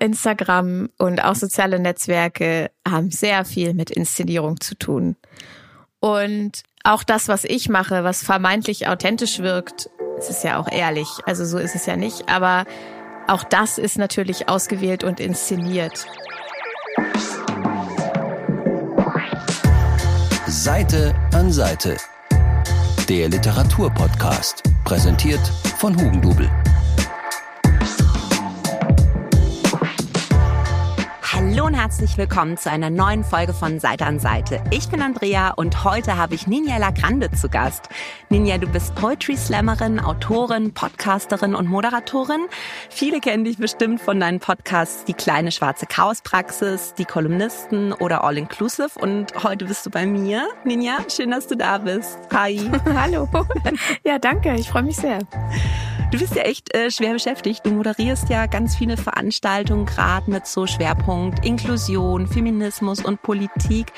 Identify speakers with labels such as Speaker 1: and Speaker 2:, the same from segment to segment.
Speaker 1: Instagram und auch soziale Netzwerke haben sehr viel mit Inszenierung zu tun. Und auch das, was ich mache, was vermeintlich authentisch wirkt, es ist ja auch ehrlich, also so ist es ja nicht, aber auch das ist natürlich ausgewählt und inszeniert.
Speaker 2: Seite an Seite. Der Literaturpodcast, präsentiert von Hugendubel.
Speaker 3: Hallo und herzlich willkommen zu einer neuen Folge von Seite an Seite. Ich bin Andrea und heute habe ich Ninja Lagrande zu Gast. Ninja, du bist Poetry Slammerin, Autorin, Podcasterin und Moderatorin. Viele kennen dich bestimmt von deinen Podcasts Die kleine schwarze Chaospraxis, Die Kolumnisten oder All Inclusive und heute bist du bei mir. Ninja, schön, dass du da bist. Hi.
Speaker 1: Hallo. Ja, danke. Ich freue mich sehr.
Speaker 3: Du bist ja echt äh, schwer beschäftigt. Du moderierst ja ganz viele Veranstaltungen, gerade mit so Schwerpunkt Inklusion, Feminismus und Politik.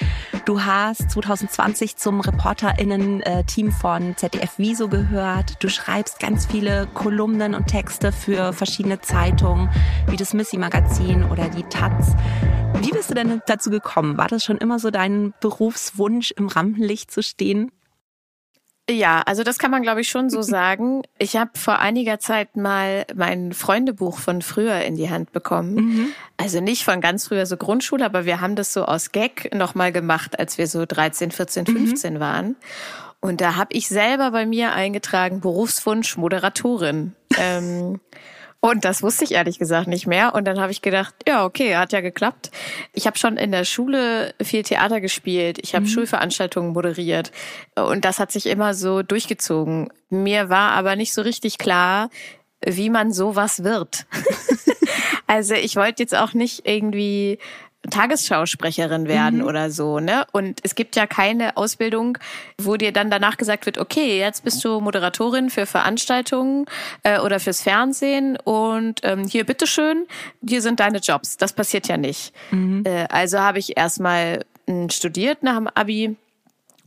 Speaker 3: Du hast 2020 zum ReporterInnen-Team von ZDF Wieso gehört. Du schreibst ganz viele Kolumnen und Texte für verschiedene Zeitungen, wie das Missy Magazin oder die Taz. Wie bist du denn dazu gekommen? War das schon immer so dein Berufswunsch, im Rampenlicht zu stehen?
Speaker 1: Ja, also das kann man, glaube ich, schon so sagen. Ich habe vor einiger Zeit mal mein Freundebuch von früher in die Hand bekommen. Mhm. Also nicht von ganz früher so Grundschule, aber wir haben das so aus Gag nochmal gemacht, als wir so 13, 14, 15 mhm. waren. Und da habe ich selber bei mir eingetragen, Berufswunsch Moderatorin. ähm, und das wusste ich ehrlich gesagt nicht mehr. Und dann habe ich gedacht, ja, okay, hat ja geklappt. Ich habe schon in der Schule viel Theater gespielt. Ich habe mhm. Schulveranstaltungen moderiert. Und das hat sich immer so durchgezogen. Mir war aber nicht so richtig klar, wie man sowas wird. also ich wollte jetzt auch nicht irgendwie Tagesschausprecherin werden mhm. oder so, ne? Und es gibt ja keine Ausbildung, wo dir dann danach gesagt wird, okay, jetzt bist du Moderatorin für Veranstaltungen äh, oder fürs Fernsehen und ähm, hier bitteschön, hier sind deine Jobs. Das passiert ja nicht. Mhm. Äh, also habe ich erstmal hm, studiert nach dem Abi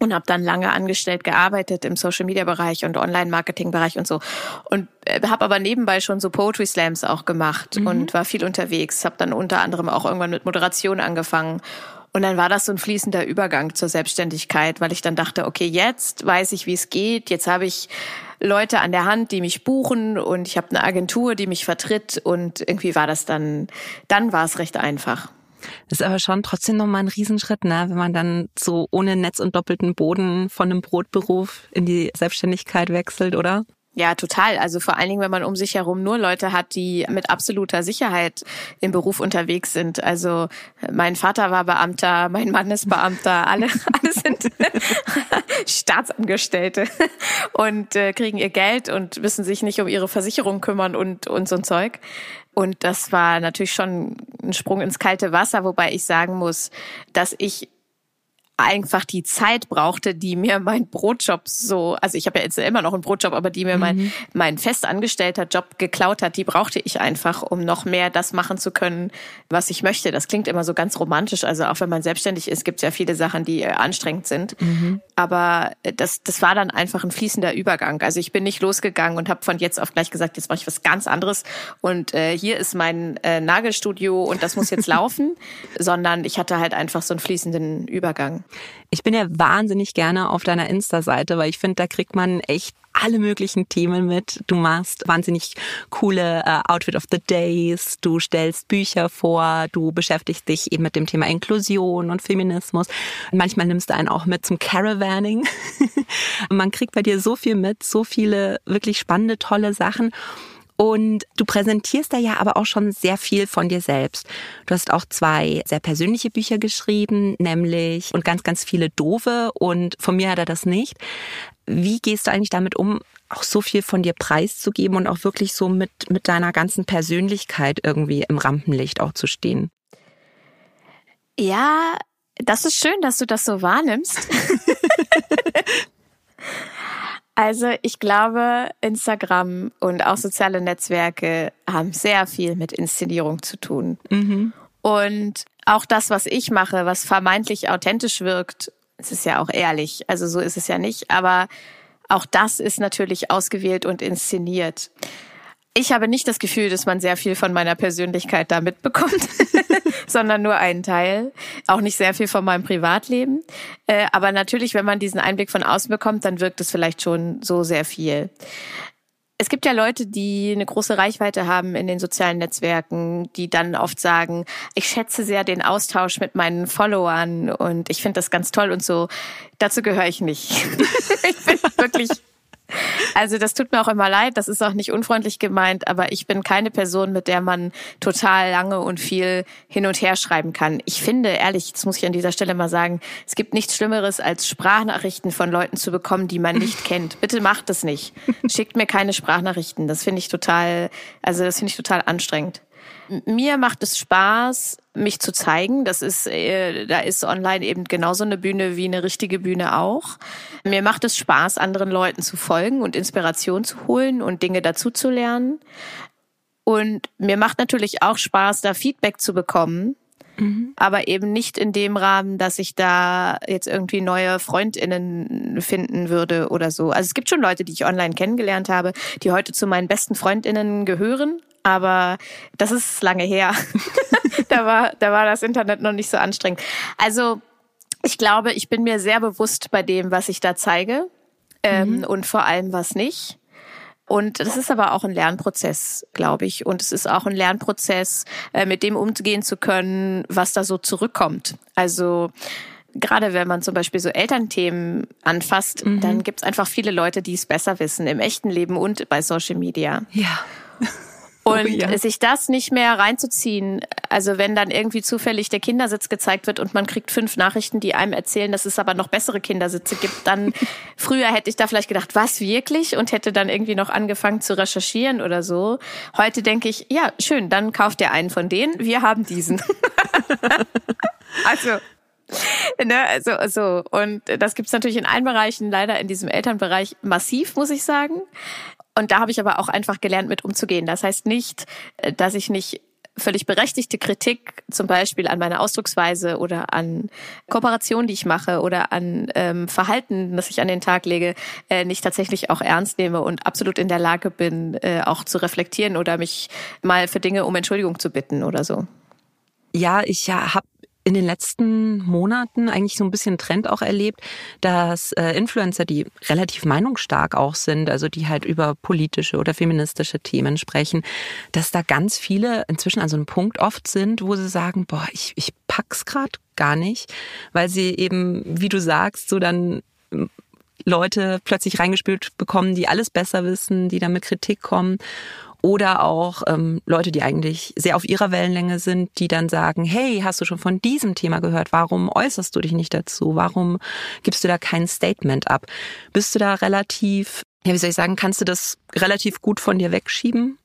Speaker 1: und habe dann lange angestellt gearbeitet im Social Media Bereich und Online Marketing Bereich und so. Und äh, habe aber nebenbei schon so Poetry Slams auch gemacht mhm. und war viel unterwegs, habe dann unter anderem auch irgendwann mit Moderation angefangen. Und dann war das so ein fließender Übergang zur Selbstständigkeit, weil ich dann dachte, okay, jetzt weiß ich, wie es geht, jetzt habe ich Leute an der Hand, die mich buchen und ich habe eine Agentur, die mich vertritt. Und irgendwie war das dann dann war es recht einfach.
Speaker 3: Das ist aber schon trotzdem nochmal ein Riesenschritt, ne? wenn man dann so ohne Netz und doppelten Boden von einem Brotberuf in die Selbstständigkeit wechselt, oder?
Speaker 1: Ja, total. Also vor allen Dingen, wenn man um sich herum nur Leute hat, die mit absoluter Sicherheit im Beruf unterwegs sind. Also mein Vater war Beamter, mein Mann ist Beamter, alle, alle sind Staatsangestellte und äh, kriegen ihr Geld und müssen sich nicht um ihre Versicherung kümmern und, und so ein Zeug. Und das war natürlich schon ein Sprung ins kalte Wasser, wobei ich sagen muss, dass ich einfach die Zeit brauchte, die mir mein Brotjob so, also ich habe ja jetzt immer noch einen Brotjob, aber die mir mhm. mein, mein festangestellter Job geklaut hat, die brauchte ich einfach, um noch mehr das machen zu können, was ich möchte. Das klingt immer so ganz romantisch, also auch wenn man selbstständig ist, gibt es ja viele Sachen, die äh, anstrengend sind. Mhm. Aber das, das war dann einfach ein fließender Übergang. Also ich bin nicht losgegangen und habe von jetzt auf gleich gesagt, jetzt mache ich was ganz anderes und äh, hier ist mein äh, Nagelstudio und das muss jetzt laufen, sondern ich hatte halt einfach so einen fließenden Übergang.
Speaker 3: Ich bin ja wahnsinnig gerne auf deiner Insta-Seite, weil ich finde, da kriegt man echt alle möglichen Themen mit. Du machst wahnsinnig coole äh, Outfit of the Days, du stellst Bücher vor, du beschäftigst dich eben mit dem Thema Inklusion und Feminismus. Manchmal nimmst du einen auch mit zum Caravanning. man kriegt bei dir so viel mit, so viele wirklich spannende, tolle Sachen. Und du präsentierst da ja aber auch schon sehr viel von dir selbst. Du hast auch zwei sehr persönliche Bücher geschrieben, nämlich und ganz, ganz viele doofe und von mir hat er das nicht. Wie gehst du eigentlich damit um, auch so viel von dir preiszugeben und auch wirklich so mit, mit deiner ganzen Persönlichkeit irgendwie im Rampenlicht auch zu stehen?
Speaker 1: Ja, das ist schön, dass du das so wahrnimmst. Also ich glaube, Instagram und auch soziale Netzwerke haben sehr viel mit Inszenierung zu tun. Mhm. Und auch das, was ich mache, was vermeintlich authentisch wirkt, es ist ja auch ehrlich, also so ist es ja nicht, aber auch das ist natürlich ausgewählt und inszeniert. Ich habe nicht das Gefühl, dass man sehr viel von meiner Persönlichkeit da mitbekommt, sondern nur einen Teil. Auch nicht sehr viel von meinem Privatleben. Äh, aber natürlich, wenn man diesen Einblick von außen bekommt, dann wirkt es vielleicht schon so sehr viel. Es gibt ja Leute, die eine große Reichweite haben in den sozialen Netzwerken, die dann oft sagen, ich schätze sehr den Austausch mit meinen Followern und ich finde das ganz toll und so. Dazu gehöre ich nicht. ich bin wirklich also das tut mir auch immer leid, das ist auch nicht unfreundlich gemeint, aber ich bin keine Person, mit der man total lange und viel hin und her schreiben kann. Ich finde, ehrlich, das muss ich an dieser Stelle mal sagen, es gibt nichts Schlimmeres, als Sprachnachrichten von Leuten zu bekommen, die man nicht kennt. Bitte macht das nicht. Schickt mir keine Sprachnachrichten. Das finde ich total, also das finde ich total anstrengend. Mir macht es Spaß, mich zu zeigen. Das ist, äh, da ist online eben genauso eine Bühne wie eine richtige Bühne auch. Mir macht es Spaß, anderen Leuten zu folgen und Inspiration zu holen und Dinge dazu zu lernen. Und mir macht natürlich auch Spaß, da Feedback zu bekommen. Mhm. Aber eben nicht in dem Rahmen, dass ich da jetzt irgendwie neue Freundinnen finden würde oder so. Also es gibt schon Leute, die ich online kennengelernt habe, die heute zu meinen besten Freundinnen gehören aber das ist lange her. da war, da war das Internet noch nicht so anstrengend. Also ich glaube, ich bin mir sehr bewusst bei dem, was ich da zeige ähm, mhm. und vor allem was nicht. Und das ist aber auch ein Lernprozess, glaube ich. Und es ist auch ein Lernprozess, äh, mit dem umgehen zu können, was da so zurückkommt. Also gerade wenn man zum Beispiel so Elternthemen anfasst, mhm. dann gibt es einfach viele Leute, die es besser wissen im echten Leben und bei Social Media.
Speaker 3: Ja.
Speaker 1: Oh und oh, ja. sich das nicht mehr reinzuziehen, also wenn dann irgendwie zufällig der Kindersitz gezeigt wird und man kriegt fünf Nachrichten, die einem erzählen, dass es aber noch bessere Kindersitze gibt, dann früher hätte ich da vielleicht gedacht, was wirklich? Und hätte dann irgendwie noch angefangen zu recherchieren oder so. Heute denke ich, ja, schön, dann kauft ihr einen von denen, wir haben diesen. also ne, also so und das gibt's natürlich in allen Bereichen, leider in diesem Elternbereich massiv, muss ich sagen. Und da habe ich aber auch einfach gelernt, mit umzugehen. Das heißt nicht, äh, dass ich nicht völlig berechtigte Kritik, zum Beispiel an meiner Ausdrucksweise oder an Kooperation, die ich mache oder an ähm, Verhalten, das ich an den Tag lege, äh, nicht tatsächlich auch ernst nehme und absolut in der Lage bin, äh, auch zu reflektieren oder mich mal für Dinge um Entschuldigung zu bitten oder so.
Speaker 3: Ja, ich habe in den letzten Monaten eigentlich so ein bisschen Trend auch erlebt, dass äh, Influencer, die relativ meinungsstark auch sind, also die halt über politische oder feministische Themen sprechen, dass da ganz viele inzwischen an so einem Punkt oft sind, wo sie sagen, boah, ich, ich pack's gerade gar nicht, weil sie eben, wie du sagst, so dann Leute plötzlich reingespielt bekommen, die alles besser wissen, die dann mit Kritik kommen oder auch ähm, Leute, die eigentlich sehr auf ihrer Wellenlänge sind, die dann sagen, hey, hast du schon von diesem Thema gehört? Warum äußerst du dich nicht dazu? Warum gibst du da kein Statement ab? Bist du da relativ, ja, wie soll ich sagen, kannst du das relativ gut von dir wegschieben?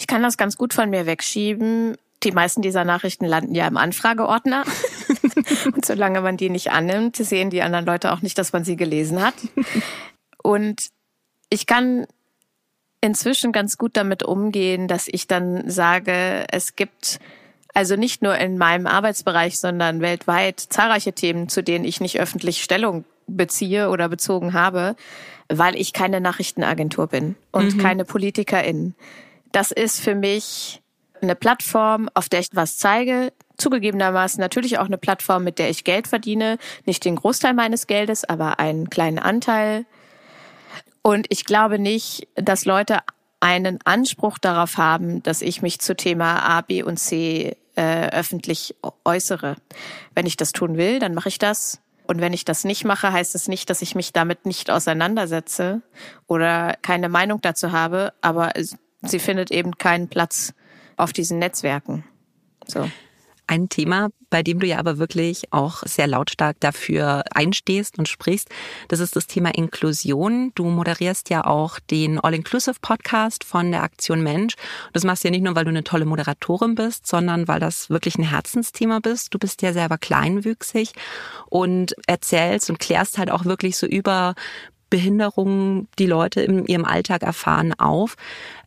Speaker 1: Ich kann das ganz gut von mir wegschieben. Die meisten dieser Nachrichten landen ja im Anfrageordner. Und solange man die nicht annimmt, sehen die anderen Leute auch nicht, dass man sie gelesen hat. Und ich kann inzwischen ganz gut damit umgehen, dass ich dann sage, es gibt also nicht nur in meinem Arbeitsbereich, sondern weltweit zahlreiche Themen, zu denen ich nicht öffentlich Stellung beziehe oder bezogen habe, weil ich keine Nachrichtenagentur bin und mhm. keine Politikerin. Das ist für mich eine Plattform, auf der ich was zeige, zugegebenermaßen natürlich auch eine Plattform, mit der ich Geld verdiene, nicht den Großteil meines Geldes, aber einen kleinen Anteil. Und ich glaube nicht, dass Leute einen Anspruch darauf haben, dass ich mich zu Thema A, B und C äh, öffentlich äußere. Wenn ich das tun will, dann mache ich das. Und wenn ich das nicht mache, heißt es das nicht, dass ich mich damit nicht auseinandersetze oder keine Meinung dazu habe, aber sie findet eben keinen Platz auf diesen Netzwerken. So.
Speaker 3: Ein Thema, bei dem du ja aber wirklich auch sehr lautstark dafür einstehst und sprichst, das ist das Thema Inklusion. Du moderierst ja auch den All-Inclusive-Podcast von der Aktion Mensch. Das machst du ja nicht nur, weil du eine tolle Moderatorin bist, sondern weil das wirklich ein Herzensthema bist. Du bist ja selber kleinwüchsig und erzählst und klärst halt auch wirklich so über Behinderungen, die Leute in ihrem Alltag erfahren, auf.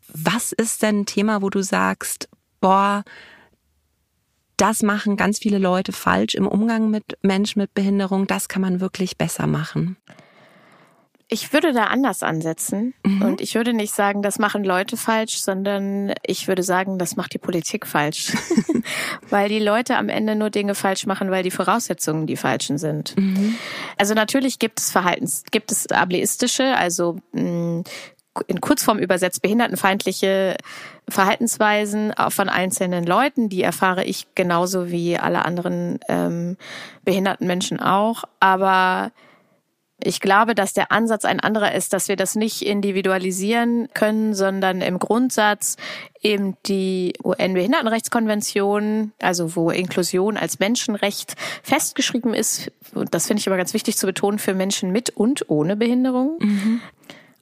Speaker 3: Was ist denn ein Thema, wo du sagst, boah, das machen ganz viele Leute falsch im Umgang mit Menschen mit Behinderung. Das kann man wirklich besser machen.
Speaker 1: Ich würde da anders ansetzen mhm. und ich würde nicht sagen, das machen Leute falsch, sondern ich würde sagen, das macht die Politik falsch. weil die Leute am Ende nur Dinge falsch machen, weil die Voraussetzungen die falschen sind. Mhm. Also natürlich gibt es Verhaltens, gibt es ableistische, also mh, mm, in Kurzform übersetzt behindertenfeindliche Verhaltensweisen von einzelnen Leuten, die erfahre ich genauso wie alle anderen ähm, behinderten Menschen auch. Aber ich glaube, dass der Ansatz ein anderer ist, dass wir das nicht individualisieren können, sondern im Grundsatz eben die UN-Behindertenrechtskonvention, also wo Inklusion als Menschenrecht festgeschrieben ist, und das finde ich aber ganz wichtig zu betonen, für Menschen mit und ohne Behinderung. Mhm.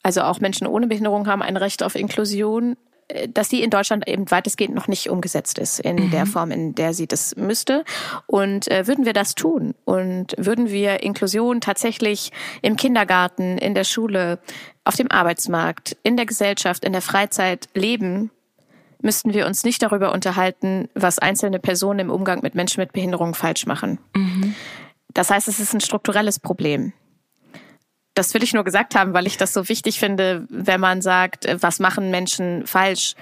Speaker 1: Also auch Menschen ohne Behinderung haben ein Recht auf Inklusion äh, dass die in Deutschland eben weitestgehend noch nicht umgesetzt ist in mhm. der Form, in der sie das müsste. Und äh, würden wir das tun und würden wir Inklusion tatsächlich im Kindergarten, in der Schule, auf dem Arbeitsmarkt, in der Gesellschaft, in der Freizeit leben, müssten wir uns nicht darüber unterhalten, was einzelne Personen im Umgang mit Menschen mit Behinderung falsch machen. Mhm. Das heißt, es ist ein strukturelles Problem. Das will ich nur gesagt haben, weil ich das so wichtig finde, wenn man sagt, äh, was machen Menschen falsch?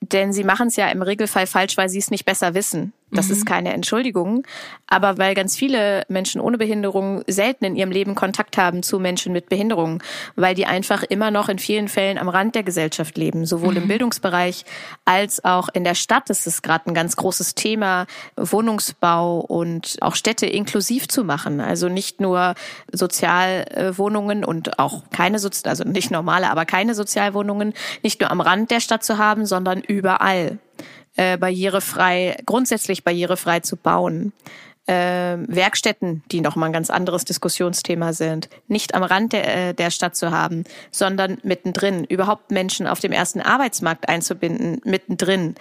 Speaker 1: Denn sie machen es ja im Regelfall falsch, weil sie es nicht besser wissen. Das mhm. ist keine Entschuldigung. Aber weil ganz viele Menschen ohne Behinderung selten in ihrem Leben Kontakt haben zu Menschen mit Behinderung, weil die einfach immer noch in vielen Fällen am Rand der Gesellschaft leben, sowohl mhm. im Bildungsbereich als auch in der Stadt. Ist gerade ein ganz großes Thema, Wohnungsbau und auch Städte inklusiv zu machen. Also nicht nur Sozialwohnungen und auch keine, Sozi also nicht normale, aber keine Sozialwohnungen, nicht nur am Rand der Stadt zu haben, sondern überall äh, barrierefrei, grundsätzlich barrierefrei zu bauen. Äh, Werkstätten, die nochmal ein ganz anderes Diskussionsthema sind, nicht am Rand der, äh, der Stadt zu haben, sondern mittendrin, überhaupt Menschen auf dem ersten Arbeitsmarkt einzubinden, mittendrin.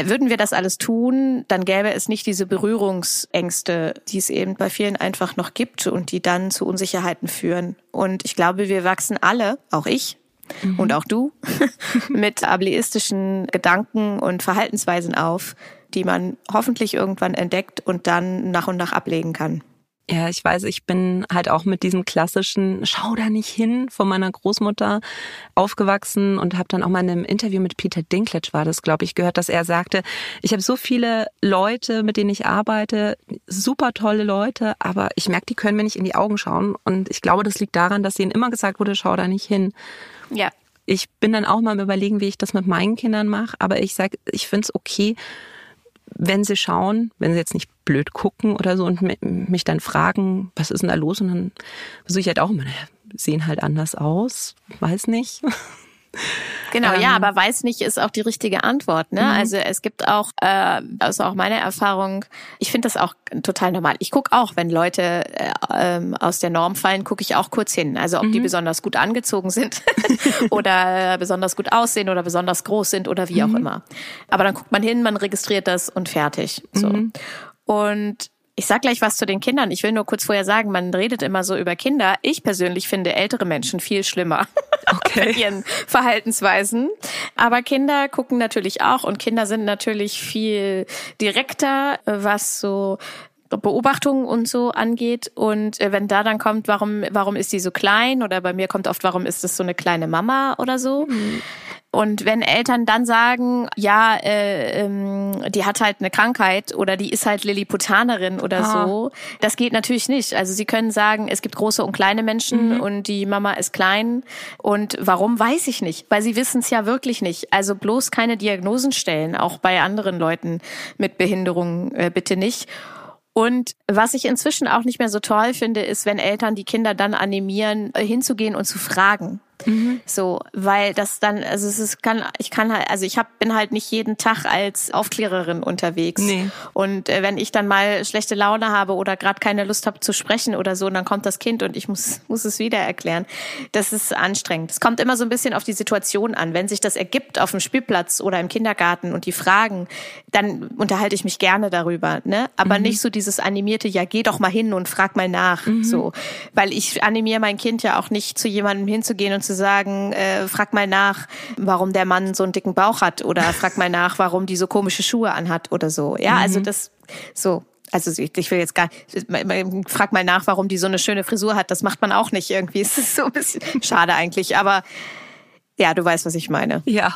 Speaker 1: Würden wir das alles tun, dann gäbe es nicht diese Berührungsängste, die es eben bei vielen einfach noch gibt und die dann zu Unsicherheiten führen. Und ich glaube, wir wachsen alle, auch ich, mhm. und auch du mit ableistischen Gedanken und Verhaltensweisen auf, die man hoffentlich irgendwann entdeckt und dann nach und nach ablegen kann.
Speaker 3: Ja, ich weiß, ich bin halt auch mit diesem klassischen Schau da nicht hin von meiner Großmutter aufgewachsen und habe dann auch mal in einem Interview mit Peter Dinklage war das, glaube ich, gehört, dass er sagte, ich habe so viele Leute, mit denen ich arbeite, super tolle Leute, aber ich merke, die können mir nicht in die Augen schauen und ich glaube, das liegt daran, dass ihnen immer gesagt wurde, schau da nicht hin.
Speaker 1: Ja.
Speaker 3: Ich bin dann auch mal am überlegen, wie ich das mit meinen Kindern mache, aber ich sage, ich finde es okay, wenn sie schauen, wenn sie jetzt nicht blöd gucken oder so und mich dann fragen, was ist denn da los? Und dann versuche ich halt auch immer, sehen halt anders aus, weiß nicht.
Speaker 1: Genau, ähm, ja, aber weiß nicht ist auch die richtige Antwort. Ne? Mhm. Also es gibt auch, äh, also auch meine Erfahrung, ich finde das auch total normal. Ich gucke auch, wenn Leute äh, ähm, aus der Norm fallen, gucke ich auch kurz hin. Also ob mhm. die besonders gut angezogen sind oder besonders gut aussehen oder besonders groß sind oder wie mhm. auch immer. Aber dann guckt man hin, man registriert das und fertig. So. Mhm. Und ich sag gleich was zu den Kindern. Ich will nur kurz vorher sagen, man redet immer so über Kinder. Ich persönlich finde ältere Menschen viel schlimmer. Okay. mit ihren Verhaltensweisen. Aber Kinder gucken natürlich auch und Kinder sind natürlich viel direkter, was so Beobachtungen und so angeht. Und äh, wenn da dann kommt, warum, warum ist die so klein? Oder bei mir kommt oft, warum ist das so eine kleine Mama oder so? Mhm. Und wenn Eltern dann sagen, ja, äh, ähm, die hat halt eine Krankheit oder die ist halt Lilliputanerin oder ah. so, das geht natürlich nicht. Also sie können sagen, es gibt große und kleine Menschen mhm. und die Mama ist klein. Und warum, weiß ich nicht, weil sie wissen es ja wirklich nicht. Also bloß keine Diagnosen stellen, auch bei anderen Leuten mit Behinderungen äh, bitte nicht. Und was ich inzwischen auch nicht mehr so toll finde, ist, wenn Eltern die Kinder dann animieren, äh, hinzugehen und zu fragen. Mhm. So, weil das dann, also es ist, kann, ich kann halt, also ich hab, bin halt nicht jeden Tag als Aufklärerin unterwegs. Nee. Und äh, wenn ich dann mal schlechte Laune habe oder gerade keine Lust habe zu sprechen oder so, dann kommt das Kind und ich muss, muss es wieder erklären. Das ist anstrengend. Es kommt immer so ein bisschen auf die Situation an. Wenn sich das ergibt auf dem Spielplatz oder im Kindergarten und die Fragen, dann unterhalte ich mich gerne darüber, ne? Aber mhm. nicht so dieses animierte, ja, geh doch mal hin und frag mal nach, mhm. so. Weil ich animiere mein Kind ja auch nicht zu jemandem hinzugehen und zu sagen, äh, frag mal nach, warum der Mann so einen dicken Bauch hat oder frag mal nach, warum die so komische Schuhe anhat oder so. Ja, also mhm. also das so. Also ich, ich will jetzt gar, frag mal nach, warum die so eine schöne Frisur hat. Das macht man auch nicht irgendwie. Es ist so ein bisschen schade eigentlich, aber ja, du weißt, was ich meine.
Speaker 3: Ja,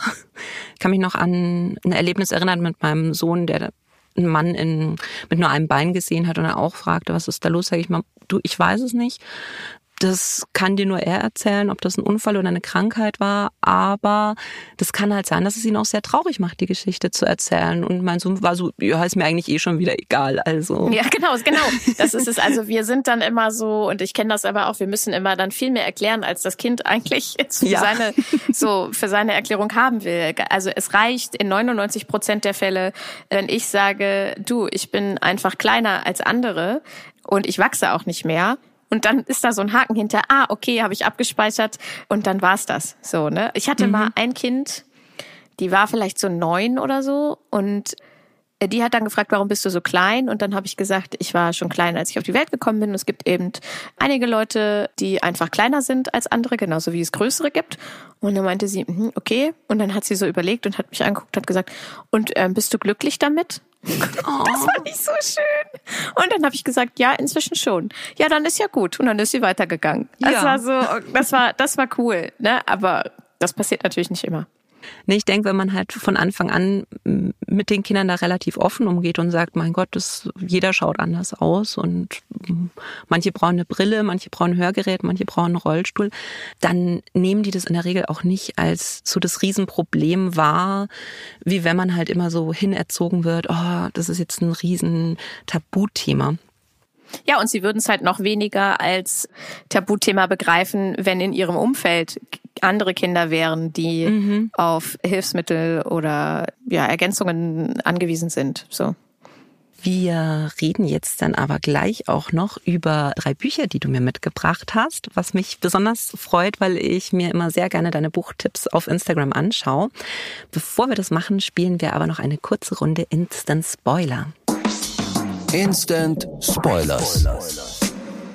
Speaker 3: ich kann mich noch an ein Erlebnis erinnern mit meinem Sohn, der einen Mann in, mit nur einem Bein gesehen hat und er auch fragte, was ist da los? Sag ich mal, du, ich weiß es nicht. Das kann dir nur er erzählen, ob das ein Unfall oder eine Krankheit war. Aber das kann halt sein, dass es ihn auch sehr traurig macht, die Geschichte zu erzählen. Und mein Sohn war so, ja, ist mir eigentlich eh schon wieder egal. Also.
Speaker 1: Ja, genau, genau. Das ist es. Also wir sind dann immer so, und ich kenne das aber auch, wir müssen immer dann viel mehr erklären, als das Kind eigentlich jetzt für ja. seine, so, für seine Erklärung haben will. Also es reicht in 99 Prozent der Fälle, wenn ich sage, du, ich bin einfach kleiner als andere und ich wachse auch nicht mehr und dann ist da so ein Haken hinter, ah, okay, habe ich abgespeichert und dann war's das. So, ne? Ich hatte mhm. mal ein Kind, die war vielleicht so neun oder so und äh, die hat dann gefragt, warum bist du so klein? Und dann habe ich gesagt, ich war schon klein, als ich auf die Welt gekommen bin. Und es gibt eben einige Leute, die einfach kleiner sind als andere, genauso wie es größere gibt. Und dann meinte sie, hm, okay. Und dann hat sie so überlegt und hat mich angeguckt, hat gesagt, und ähm, bist du glücklich damit? Oh. Das war nicht so schön. Und dann habe ich gesagt, ja, inzwischen schon. Ja, dann ist ja gut. Und dann ist sie weitergegangen. Das ja. war so, das war, das war cool. Ne? Aber das passiert natürlich nicht immer.
Speaker 3: Nee, ich denke, wenn man halt von Anfang an mit den Kindern da relativ offen umgeht und sagt, mein Gott, das, jeder schaut anders aus und manche brauchen eine Brille, manche brauchen ein Hörgerät, manche brauchen einen Rollstuhl, dann nehmen die das in der Regel auch nicht als so das Riesenproblem wahr, wie wenn man halt immer so hinerzogen wird, oh, das ist jetzt ein riesen Tabuthema.
Speaker 1: Ja, und sie würden es halt noch weniger als Tabuthema begreifen, wenn in ihrem Umfeld andere Kinder wären, die mhm. auf Hilfsmittel oder ja, Ergänzungen angewiesen sind. So.
Speaker 3: Wir reden jetzt dann aber gleich auch noch über drei Bücher, die du mir mitgebracht hast, was mich besonders freut, weil ich mir immer sehr gerne deine Buchtipps auf Instagram anschaue. Bevor wir das machen, spielen wir aber noch eine kurze Runde Instant Spoiler.
Speaker 2: Instant Spoilers.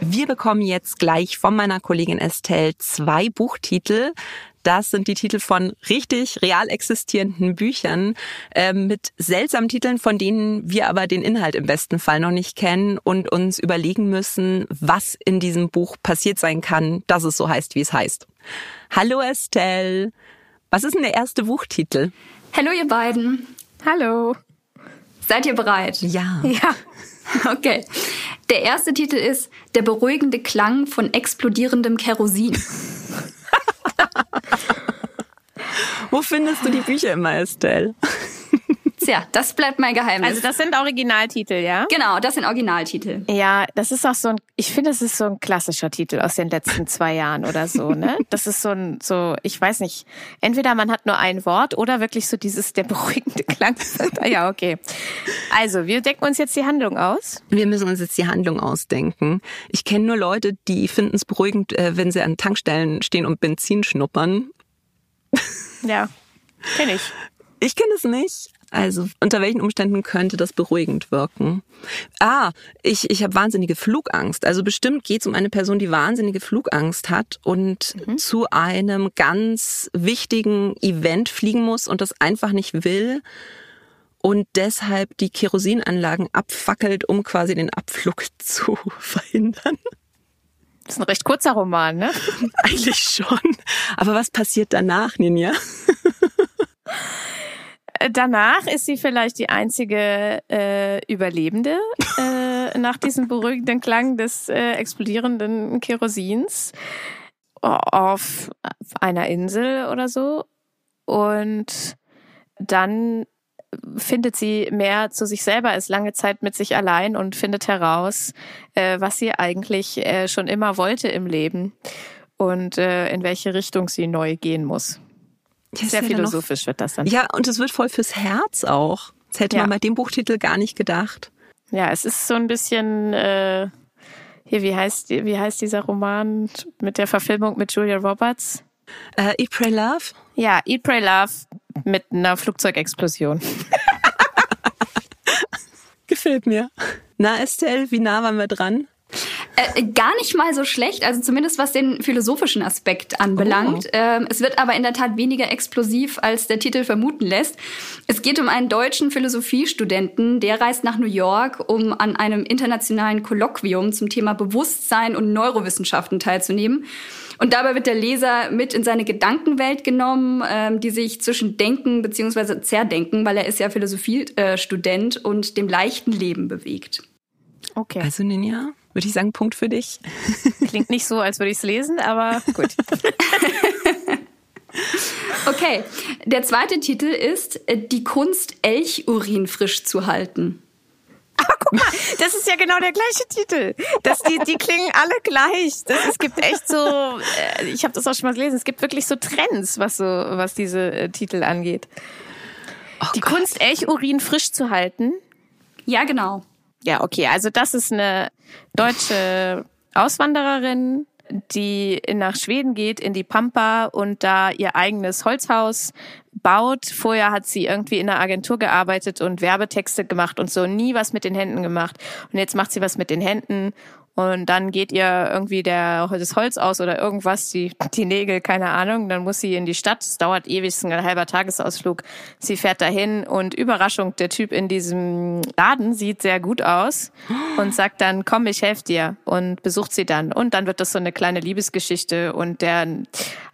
Speaker 3: Wir bekommen jetzt gleich von meiner Kollegin Estelle zwei Buchtitel. Das sind die Titel von richtig real existierenden Büchern äh, mit seltsamen Titeln, von denen wir aber den Inhalt im besten Fall noch nicht kennen und uns überlegen müssen, was in diesem Buch passiert sein kann, dass es so heißt, wie es heißt. Hallo Estelle, was ist denn der erste Buchtitel?
Speaker 4: Hallo ihr beiden.
Speaker 1: Hallo.
Speaker 4: Seid ihr bereit?
Speaker 3: Ja.
Speaker 1: Ja.
Speaker 4: Okay. Der erste Titel ist Der beruhigende Klang von explodierendem Kerosin.
Speaker 3: Wo findest du die Bücher immer, Estelle?
Speaker 4: Tja, das bleibt mein Geheimnis.
Speaker 1: Also das sind Originaltitel, ja?
Speaker 4: Genau, das sind Originaltitel.
Speaker 1: Ja, das ist auch so ein, ich finde, das ist so ein klassischer Titel aus den letzten zwei Jahren oder so, ne? Das ist so ein, so, ich weiß nicht, entweder man hat nur ein Wort oder wirklich so dieses, der beruhigende Klang. ja, okay. Also, wir denken uns jetzt die Handlung aus.
Speaker 3: Wir müssen uns jetzt die Handlung ausdenken. Ich kenne nur Leute, die finden es beruhigend, äh, wenn sie an Tankstellen stehen und Benzin schnuppern.
Speaker 1: Ja, kenne ich.
Speaker 3: Ich kenne es nicht, also unter welchen Umständen könnte das beruhigend wirken? Ah, ich, ich habe wahnsinnige Flugangst. Also bestimmt geht es um eine Person, die wahnsinnige Flugangst hat und mhm. zu einem ganz wichtigen Event fliegen muss und das einfach nicht will und deshalb die Kerosinanlagen abfackelt, um quasi den Abflug zu verhindern.
Speaker 1: Das ist ein recht kurzer Roman, ne?
Speaker 3: Eigentlich schon. Aber was passiert danach, Ninja?
Speaker 1: Danach ist sie vielleicht die einzige äh, Überlebende äh, nach diesem beruhigenden Klang des äh, explodierenden Kerosins auf einer Insel oder so. Und dann findet sie mehr zu sich selber, ist lange Zeit mit sich allein und findet heraus, äh, was sie eigentlich äh, schon immer wollte im Leben und äh, in welche Richtung sie neu gehen muss. Sehr philosophisch
Speaker 3: noch,
Speaker 1: wird das dann.
Speaker 3: Ja, und es wird voll fürs Herz auch. Das hätte ja. man bei dem Buchtitel gar nicht gedacht.
Speaker 1: Ja, es ist so ein bisschen, äh, hier, wie heißt, wie heißt dieser Roman mit der Verfilmung mit Julia Roberts?
Speaker 3: Uh, Eat, Pray, Love?
Speaker 1: Ja, Eat, Pray, Love mit einer Flugzeugexplosion.
Speaker 3: Gefällt mir. Na, Estelle, wie nah waren wir dran?
Speaker 4: Äh, gar nicht mal so schlecht, also zumindest was den philosophischen Aspekt anbelangt. Oh. Ähm, es wird aber in der Tat weniger explosiv, als der Titel vermuten lässt. Es geht um einen deutschen Philosophiestudenten, der reist nach New York, um an einem internationalen Kolloquium zum Thema Bewusstsein und Neurowissenschaften teilzunehmen. Und dabei wird der Leser mit in seine Gedankenwelt genommen, ähm, die sich zwischen Denken bzw. Zerdenken, weil er ist ja Philosophiestudent und dem leichten Leben bewegt.
Speaker 3: Okay. Also Ninja, würde ich sagen, Punkt für dich.
Speaker 1: Klingt nicht so, als würde ich es lesen, aber gut.
Speaker 4: okay, der zweite Titel ist äh, Die Kunst, Elchurin frisch zu halten.
Speaker 1: Aber guck mal, das ist ja genau der gleiche Titel. Das, die, die klingen alle gleich. Das, es gibt echt so, äh, ich habe das auch schon mal gelesen, es gibt wirklich so Trends, was so, was diese äh, Titel angeht. Oh die Gott. Kunst, Elchurin frisch zu halten.
Speaker 4: Ja, genau.
Speaker 1: Ja, okay. Also das ist eine deutsche Auswandererin, die nach Schweden geht, in die Pampa und da ihr eigenes Holzhaus baut. Vorher hat sie irgendwie in einer Agentur gearbeitet und Werbetexte gemacht und so, nie was mit den Händen gemacht. Und jetzt macht sie was mit den Händen und dann geht ihr irgendwie der, das Holz aus oder irgendwas, die, die Nägel, keine Ahnung. Dann muss sie in die Stadt. Es dauert ewig, ein halber Tagesausflug. Sie fährt dahin und Überraschung, der Typ in diesem Laden sieht sehr gut aus und sagt dann, komm, ich helfe dir und besucht sie dann. Und dann wird das so eine kleine Liebesgeschichte und der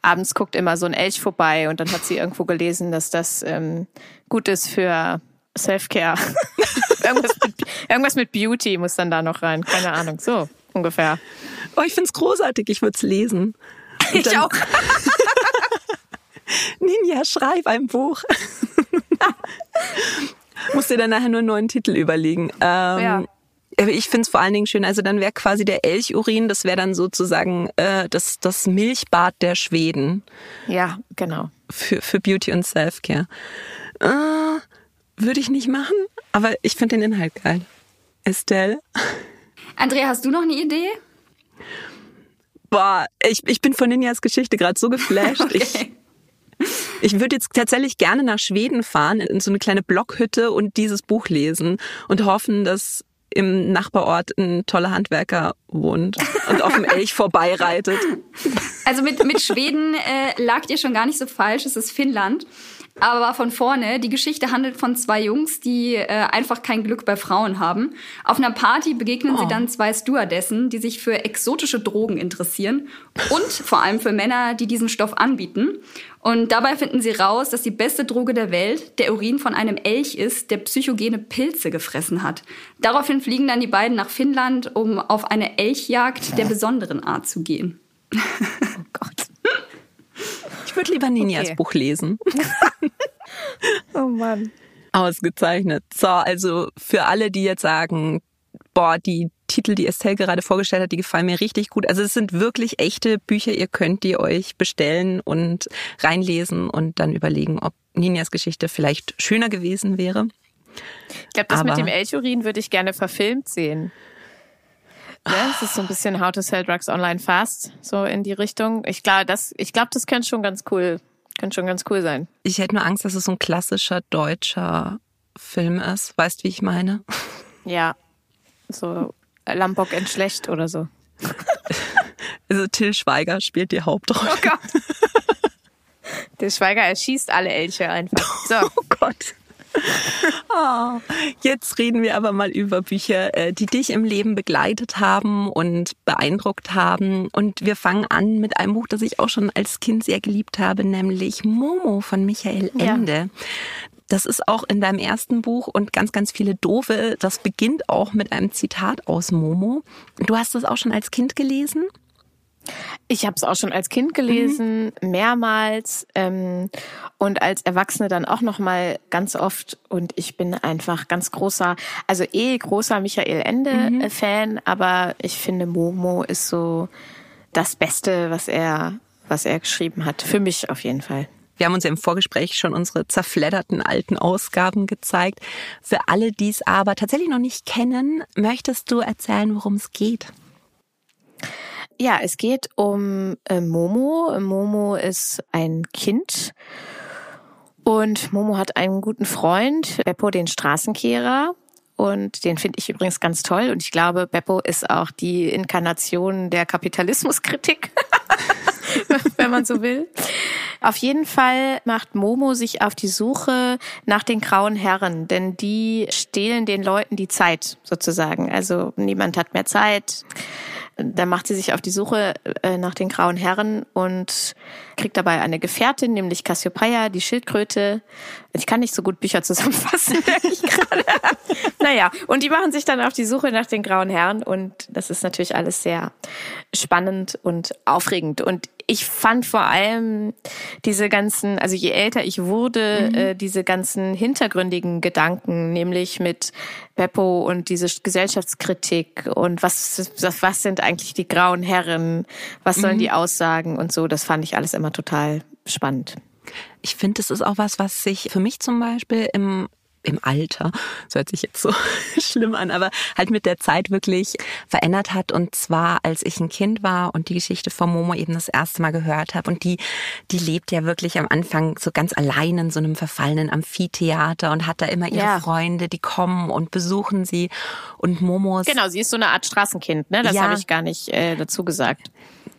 Speaker 1: abends guckt immer so ein Elch vorbei und dann hat sie irgendwo gelesen, dass das ähm, gut ist für Self-Care. irgendwas, mit, irgendwas mit Beauty muss dann da noch rein. Keine Ahnung. So ungefähr.
Speaker 3: Oh, ich find's großartig. Ich würde es lesen.
Speaker 1: Und ich auch.
Speaker 3: Ninja, schreib ein Buch. Musst dir dann nachher nur einen neuen Titel überlegen. Ähm, ja. Ich finde es vor allen Dingen schön, also dann wäre quasi der Elchurin, das wäre dann sozusagen äh, das, das Milchbad der Schweden.
Speaker 1: Ja, genau.
Speaker 3: Für, für Beauty und Self-Care. Äh, würde ich nicht machen, aber ich finde den Inhalt geil. Estelle?
Speaker 4: Andrea, hast du noch eine Idee?
Speaker 3: Boah, ich, ich bin von Ninjas Geschichte gerade so geflasht. okay. Ich, ich würde jetzt tatsächlich gerne nach Schweden fahren, in so eine kleine Blockhütte und dieses Buch lesen und hoffen, dass im Nachbarort ein toller Handwerker wohnt und auf dem Elch vorbeireitet.
Speaker 4: Also mit, mit Schweden äh, lagt ihr schon gar nicht so falsch, es ist Finnland aber von vorne. Die Geschichte handelt von zwei Jungs, die äh, einfach kein Glück bei Frauen haben. Auf einer Party begegnen oh. sie dann zwei Stewardessen, die sich für exotische Drogen interessieren und vor allem für Männer, die diesen Stoff anbieten. Und dabei finden sie raus, dass die beste Droge der Welt der Urin von einem Elch ist, der psychogene Pilze gefressen hat. Daraufhin fliegen dann die beiden nach Finnland, um auf eine Elchjagd der besonderen Art zu gehen.
Speaker 3: Oh Gott. Ich würde lieber Ninjas okay. Buch lesen.
Speaker 1: oh Mann.
Speaker 3: Ausgezeichnet. So, also für alle, die jetzt sagen, boah, die Titel, die Estelle gerade vorgestellt hat, die gefallen mir richtig gut. Also es sind wirklich echte Bücher. Ihr könnt die euch bestellen und reinlesen und dann überlegen, ob Ninjas Geschichte vielleicht schöner gewesen wäre.
Speaker 1: Ich glaube, das Aber mit dem Elchurin würde ich gerne verfilmt sehen. Ja, es ist so ein bisschen How to Sell Drugs Online Fast, so in die Richtung. Ich glaube, das, ich glaube, das könnte schon ganz cool, könnte schon ganz cool sein.
Speaker 3: Ich hätte nur Angst, dass es so ein klassischer deutscher Film ist. Weißt, wie ich meine?
Speaker 1: Ja, so Lambok in schlecht oder so.
Speaker 3: Also Till Schweiger spielt die Hauptrolle. Oh Gott.
Speaker 1: Till Schweiger erschießt alle Elche einfach. So.
Speaker 3: Oh Gott. Oh, jetzt reden wir aber mal über Bücher, äh, die dich im Leben begleitet haben und beeindruckt haben. Und wir fangen an mit einem Buch, das ich auch schon als Kind sehr geliebt habe, nämlich Momo von Michael Ende. Ja. Das ist auch in deinem ersten Buch und ganz, ganz viele doofe. Das beginnt auch mit einem Zitat aus Momo. Du hast das auch schon als Kind gelesen?
Speaker 1: Ich habe es auch schon als Kind gelesen, mhm. mehrmals ähm, und als Erwachsene dann auch noch mal ganz oft. Und ich bin einfach ganz großer, also eh großer Michael Ende-Fan, mhm. aber ich finde Momo ist so das Beste, was er, was er geschrieben hat. Für mich auf jeden Fall.
Speaker 3: Wir haben uns ja im Vorgespräch schon unsere zerfledderten alten Ausgaben gezeigt. Für alle, die es aber tatsächlich noch nicht kennen, möchtest du erzählen, worum es geht?
Speaker 1: Ja, es geht um äh, Momo. Momo ist ein Kind und Momo hat einen guten Freund, Beppo, den Straßenkehrer. und den finde ich übrigens ganz toll. Und ich glaube, Beppo ist auch die Inkarnation der Kapitalismuskritik, wenn man so will. Auf jeden Fall macht Momo sich auf die Suche nach den grauen Herren, denn die stehlen den Leuten die Zeit sozusagen. Also niemand hat mehr Zeit. Da macht sie sich auf die Suche äh, nach den grauen Herren und kriegt dabei eine Gefährtin, nämlich Cassiopeia, die Schildkröte. Ich kann nicht so gut Bücher zusammenfassen, ich gerade. naja, und die machen sich dann auf die Suche nach den grauen Herren und das ist natürlich alles sehr spannend und aufregend. Und ich fand vor allem diese ganzen, also je älter ich wurde, mhm. äh, diese ganzen hintergründigen Gedanken, nämlich mit Beppo und diese Gesellschaftskritik und was, was, sind eigentlich die grauen Herren, was sollen mhm. die aussagen und so, das fand ich alles immer total spannend.
Speaker 3: Ich finde, das ist auch was, was sich für mich zum Beispiel im im Alter, das hört sich jetzt so schlimm an, aber halt mit der Zeit wirklich verändert hat. Und zwar, als ich ein Kind war und die Geschichte von Momo eben das erste Mal gehört habe. Und die, die lebt ja wirklich am Anfang so ganz allein in so einem verfallenen Amphitheater und hat da immer ihre ja. Freunde, die kommen und besuchen sie. Und Momos.
Speaker 1: Genau, sie ist so eine Art Straßenkind, ne? Das ja. habe ich gar nicht äh, dazu gesagt.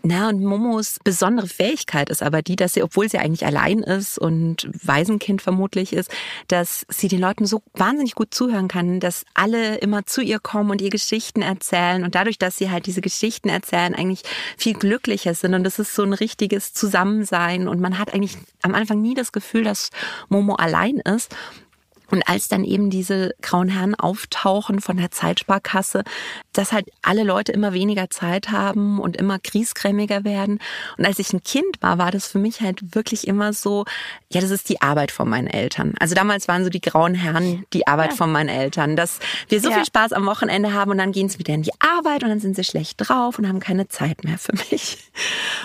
Speaker 3: Na, und Momos besondere Fähigkeit ist aber die, dass sie, obwohl sie eigentlich allein ist und Waisenkind vermutlich ist, dass sie den Leuten so wahnsinnig gut zuhören kann, dass alle immer zu ihr kommen und ihr Geschichten erzählen. Und dadurch, dass sie halt diese Geschichten erzählen, eigentlich viel glücklicher sind. Und das ist so ein richtiges Zusammensein. Und man hat eigentlich am Anfang nie das Gefühl, dass Momo allein ist. Und als dann eben diese grauen Herren auftauchen von der Zeitsparkasse, dass halt alle Leute immer weniger Zeit haben und immer kriesgrämiger werden. Und als ich ein Kind war, war das für mich halt wirklich immer so, ja, das ist die Arbeit von meinen Eltern. Also damals waren so die grauen Herren die Arbeit ja. von meinen Eltern, dass wir so ja. viel Spaß am Wochenende haben und dann gehen sie wieder in die Arbeit und dann sind sie schlecht drauf und haben keine Zeit mehr für mich.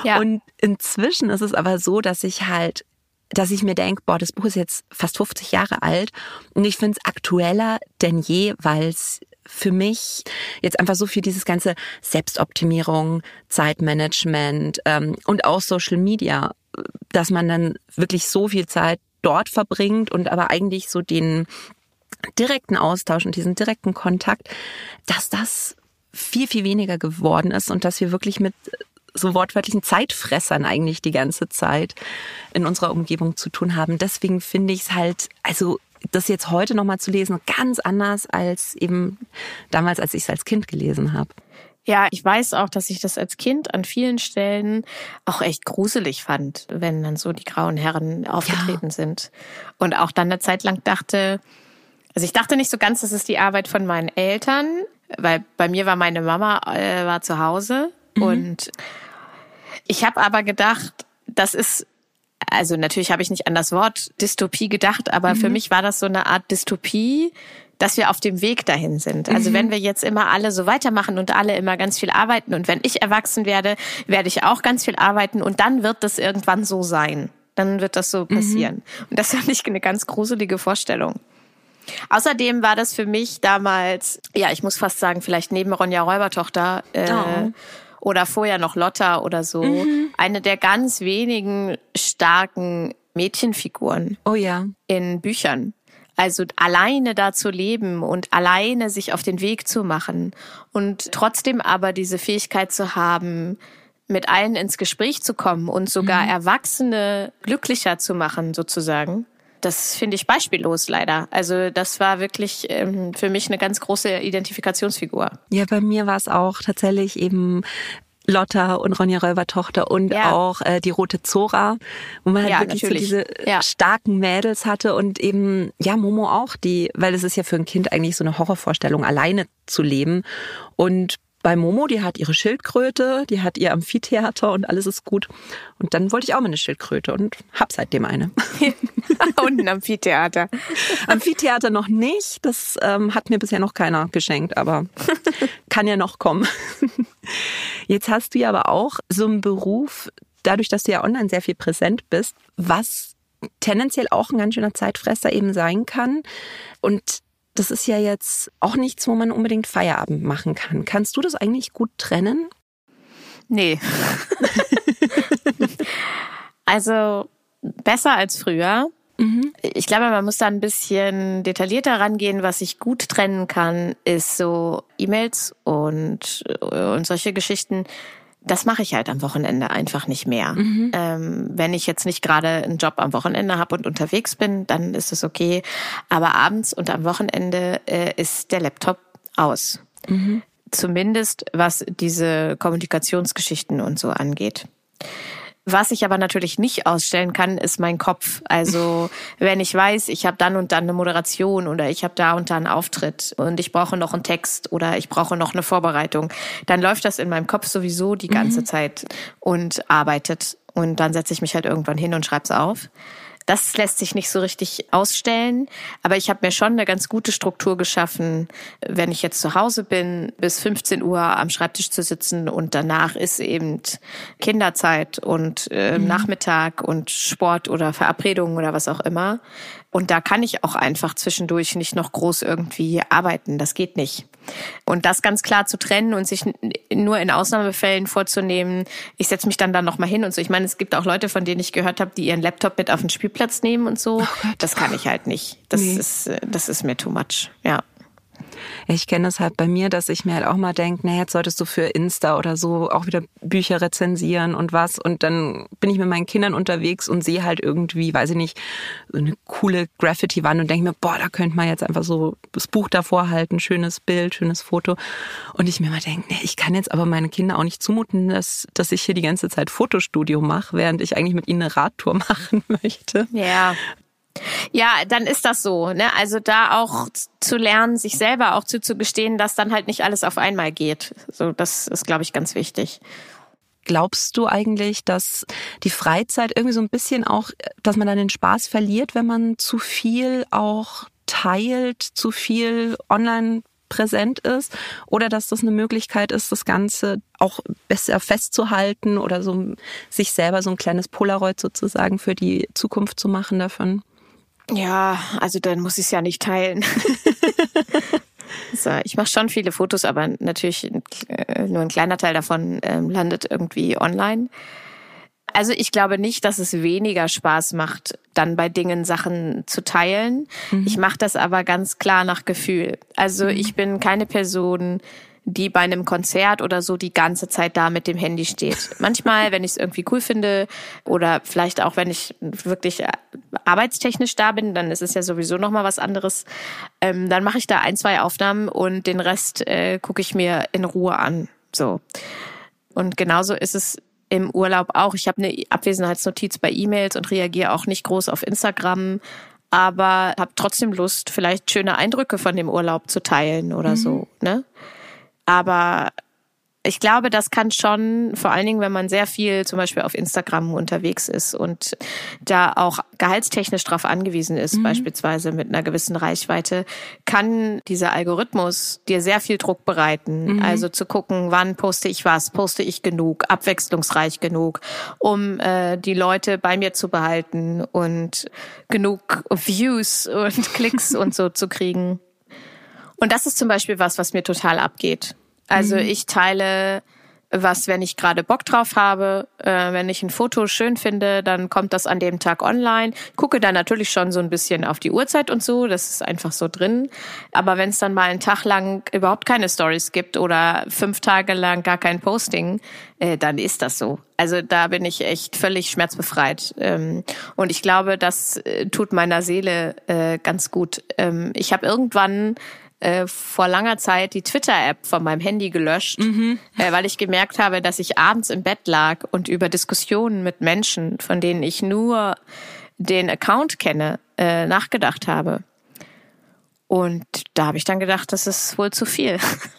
Speaker 3: Ja. Und inzwischen ist es aber so, dass ich halt dass ich mir denke, boah, das Buch ist jetzt fast 50 Jahre alt und ich finde es aktueller denn je, weil es für mich jetzt einfach so viel dieses ganze Selbstoptimierung, Zeitmanagement ähm, und auch Social Media, dass man dann wirklich so viel Zeit dort verbringt und aber eigentlich so den direkten Austausch und diesen direkten Kontakt, dass das viel, viel weniger geworden ist und dass wir wirklich mit so wortwörtlichen Zeitfressern eigentlich die ganze Zeit in unserer Umgebung zu tun haben. Deswegen finde ich es halt, also das jetzt heute nochmal zu lesen, ganz anders als eben damals, als ich es als Kind gelesen habe.
Speaker 1: Ja, ich weiß auch, dass ich das als Kind an vielen Stellen auch echt gruselig fand, wenn dann so die grauen Herren aufgetreten ja. sind. Und auch dann eine Zeit lang dachte, also ich dachte nicht so ganz, das ist die Arbeit von meinen Eltern, weil bei mir war meine Mama äh, war zu Hause Mhm. Und ich habe aber gedacht, das ist also natürlich habe ich nicht an das Wort Dystopie gedacht, aber mhm. für mich war das so eine Art Dystopie, dass wir auf dem Weg dahin sind. Also mhm. wenn wir jetzt immer alle so weitermachen und alle immer ganz viel arbeiten und wenn ich erwachsen werde, werde ich auch ganz viel arbeiten und dann wird das irgendwann so sein. Dann wird das so mhm. passieren. Mhm. Und das fand ich eine ganz gruselige Vorstellung. Außerdem war das für mich damals, ja, ich muss fast sagen, vielleicht neben Ronja Räubertochter, äh, oh oder vorher noch Lotta oder so. Mhm. Eine der ganz wenigen starken Mädchenfiguren.
Speaker 3: Oh ja.
Speaker 1: In Büchern. Also alleine da zu leben und alleine sich auf den Weg zu machen und trotzdem aber diese Fähigkeit zu haben, mit allen ins Gespräch zu kommen und sogar mhm. Erwachsene glücklicher zu machen, sozusagen das finde ich beispiellos leider. Also das war wirklich ähm, für mich eine ganz große Identifikationsfigur.
Speaker 3: Ja, bei mir war es auch tatsächlich eben Lotta und Ronja Räubertochter und ja. auch äh, die Rote Zora, wo man halt ja, wirklich natürlich. so diese ja. starken Mädels hatte und eben, ja, Momo auch, die, weil es ist ja für ein Kind eigentlich so eine Horrorvorstellung, alleine zu leben. Und bei Momo, die hat ihre Schildkröte, die hat ihr Amphitheater und alles ist gut. Und dann wollte ich auch mal eine Schildkröte und hab seitdem eine.
Speaker 1: und ein Amphitheater.
Speaker 3: Amphitheater noch nicht, das ähm, hat mir bisher noch keiner geschenkt, aber kann ja noch kommen. Jetzt hast du ja aber auch so einen Beruf, dadurch, dass du ja online sehr viel präsent bist, was tendenziell auch ein ganz schöner Zeitfresser eben sein kann. Und das ist ja jetzt auch nichts, wo man unbedingt Feierabend machen kann. Kannst du das eigentlich gut trennen?
Speaker 1: Nee. also besser als früher. Mhm. Ich glaube, man muss da ein bisschen detaillierter rangehen. Was ich gut trennen kann, ist so E-Mails und, und solche Geschichten. Das mache ich halt am Wochenende einfach nicht mehr. Mhm. Ähm, wenn ich jetzt nicht gerade einen Job am Wochenende habe und unterwegs bin, dann ist es okay. Aber abends und am Wochenende äh, ist der Laptop aus. Mhm. Zumindest was diese Kommunikationsgeschichten und so angeht. Was ich aber natürlich nicht ausstellen kann, ist mein Kopf. Also wenn ich weiß, ich habe dann und dann eine Moderation oder ich habe da und da einen Auftritt und ich brauche noch einen Text oder ich brauche noch eine Vorbereitung, dann läuft das in meinem Kopf sowieso die ganze mhm. Zeit und arbeitet. Und dann setze ich mich halt irgendwann hin und schreibe es auf. Das lässt sich nicht so richtig ausstellen, aber ich habe mir schon eine ganz gute Struktur geschaffen, wenn ich jetzt zu Hause bin, bis 15 Uhr am Schreibtisch zu sitzen und danach ist eben Kinderzeit und äh, mhm. Nachmittag und Sport oder Verabredungen oder was auch immer. Und da kann ich auch einfach zwischendurch nicht noch groß irgendwie arbeiten. Das geht nicht. Und das ganz klar zu trennen und sich nur in Ausnahmefällen vorzunehmen, ich setze mich dann dann nochmal hin und so. Ich meine, es gibt auch Leute, von denen ich gehört habe, die ihren Laptop mit auf den Spielplatz nehmen und so. Oh das kann ich halt nicht. Das nee. ist, äh, das ist mir too much. Ja.
Speaker 3: Ich kenne das halt bei mir, dass ich mir halt auch mal denke, na, jetzt solltest du für Insta oder so auch wieder Bücher rezensieren und was. Und dann bin ich mit meinen Kindern unterwegs und sehe halt irgendwie, weiß ich nicht, so eine coole Graffiti-Wand und denke mir, boah, da könnte man jetzt einfach so das Buch davor halten, schönes Bild, schönes Foto. Und ich mir mal denke, nee, ich kann jetzt aber meine Kinder auch nicht zumuten, dass, dass ich hier die ganze Zeit Fotostudio mache, während ich eigentlich mit ihnen eine Radtour machen möchte.
Speaker 1: Ja. Ja, dann ist das so. Ne? Also da auch zu lernen, sich selber auch zuzugestehen, dass dann halt nicht alles auf einmal geht. So, das ist, glaube ich, ganz wichtig.
Speaker 3: Glaubst du eigentlich, dass die Freizeit irgendwie so ein bisschen auch, dass man dann den Spaß verliert, wenn man zu viel auch teilt, zu viel online präsent ist oder dass das eine Möglichkeit ist, das Ganze auch besser festzuhalten oder so sich selber so ein kleines Polaroid sozusagen für die Zukunft zu machen davon?
Speaker 1: Ja, also dann muss ich es ja nicht teilen. so, ich mache schon viele Fotos, aber natürlich äh, nur ein kleiner Teil davon ähm, landet irgendwie online. Also ich glaube nicht, dass es weniger Spaß macht, dann bei Dingen Sachen zu teilen. Mhm. Ich mache das aber ganz klar nach Gefühl. Also mhm. ich bin keine Person, die bei einem Konzert oder so die ganze Zeit da mit dem Handy steht. Manchmal, wenn ich es irgendwie cool finde oder vielleicht auch, wenn ich wirklich äh, arbeitstechnisch da bin, dann ist es ja sowieso noch mal was anderes. Ähm, dann mache ich da ein, zwei Aufnahmen und den Rest äh, gucke ich mir in Ruhe an. So. Und genauso ist es im Urlaub auch. Ich habe eine Abwesenheitsnotiz bei E-Mails und reagiere auch nicht groß auf Instagram, aber habe trotzdem Lust, vielleicht schöne Eindrücke von dem Urlaub zu teilen oder mhm. so. Ne? Aber ich glaube, das kann schon, vor allen Dingen, wenn man sehr viel zum Beispiel auf Instagram unterwegs ist und da auch gehaltstechnisch drauf angewiesen ist, mhm. beispielsweise mit einer gewissen Reichweite, kann dieser Algorithmus dir sehr viel Druck bereiten. Mhm. Also zu gucken, wann poste ich was, poste ich genug, abwechslungsreich genug, um äh, die Leute bei mir zu behalten und genug Views und Klicks und so zu kriegen. Und das ist zum Beispiel was, was mir total abgeht. Also mhm. ich teile was, wenn ich gerade Bock drauf habe, äh, wenn ich ein Foto schön finde, dann kommt das an dem Tag online. Gucke dann natürlich schon so ein bisschen auf die Uhrzeit und so, das ist einfach so drin. Aber wenn es dann mal einen Tag lang überhaupt keine Stories gibt oder fünf Tage lang gar kein Posting, äh, dann ist das so. Also da bin ich echt völlig schmerzbefreit. Ähm, und ich glaube, das äh, tut meiner Seele äh, ganz gut. Ähm, ich habe irgendwann äh, vor langer Zeit die Twitter-App von meinem Handy gelöscht, mhm. äh, weil ich gemerkt habe, dass ich abends im Bett lag und über Diskussionen mit Menschen, von denen ich nur den Account kenne, äh, nachgedacht habe. Und da habe ich dann gedacht, das ist wohl zu viel.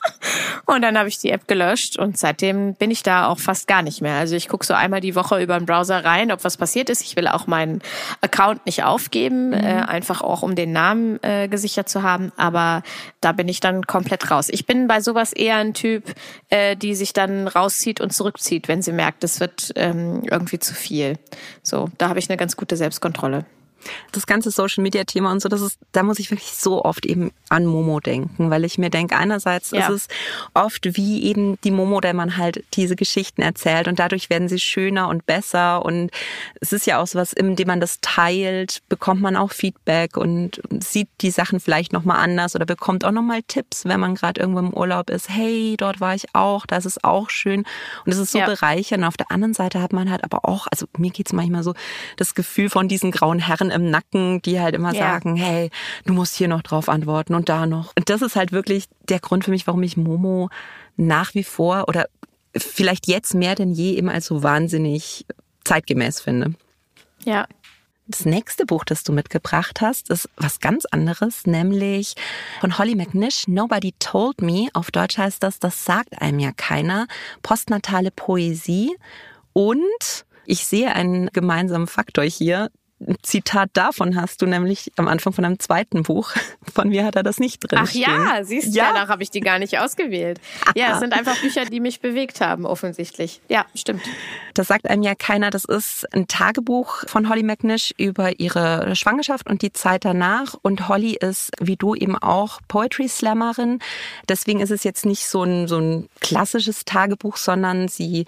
Speaker 1: und dann habe ich die App gelöscht und seitdem bin ich da auch fast gar nicht mehr. Also ich gucke so einmal die Woche über den Browser rein, ob was passiert ist. Ich will auch meinen Account nicht aufgeben, mhm. äh, einfach auch um den Namen äh, gesichert zu haben. Aber da bin ich dann komplett raus. Ich bin bei sowas eher ein Typ, äh, die sich dann rauszieht und zurückzieht, wenn sie merkt, es wird ähm, irgendwie zu viel. So, da habe ich eine ganz gute Selbstkontrolle.
Speaker 3: Das ganze Social Media Thema und so, das ist, da muss ich wirklich so oft eben an Momo denken, weil ich mir denke, einerseits ja. ist es oft wie eben die Momo, der man halt diese Geschichten erzählt und dadurch werden sie schöner und besser und es ist ja auch so was, indem man das teilt, bekommt man auch Feedback und sieht die Sachen vielleicht nochmal anders oder bekommt auch nochmal Tipps, wenn man gerade irgendwo im Urlaub ist. Hey, dort war ich auch, das ist auch schön und es ist so ja. bereichernd. Auf der anderen Seite hat man halt aber auch, also mir geht's manchmal so, das Gefühl von diesen grauen Herren im Nacken, die halt immer ja. sagen, hey, du musst hier noch drauf antworten und da noch. Und das ist halt wirklich der Grund für mich, warum ich Momo nach wie vor oder vielleicht jetzt mehr denn je eben als so wahnsinnig zeitgemäß finde.
Speaker 1: Ja.
Speaker 3: Das nächste Buch, das du mitgebracht hast, ist was ganz anderes, nämlich von Holly McNish, Nobody Told Me. Auf Deutsch heißt das, das sagt einem ja keiner. Postnatale Poesie. Und ich sehe einen gemeinsamen Faktor hier. Zitat davon hast du nämlich am Anfang von einem zweiten Buch. Von mir hat er das nicht drin.
Speaker 1: Ach ja, siehst du, ja. danach habe ich die gar nicht ausgewählt. Ja, es sind einfach Bücher, die mich bewegt haben, offensichtlich. Ja, stimmt.
Speaker 3: Das sagt einem ja keiner. Das ist ein Tagebuch von Holly McNish über ihre Schwangerschaft und die Zeit danach. Und Holly ist, wie du eben auch, Poetry Slammerin. Deswegen ist es jetzt nicht so ein, so ein klassisches Tagebuch, sondern sie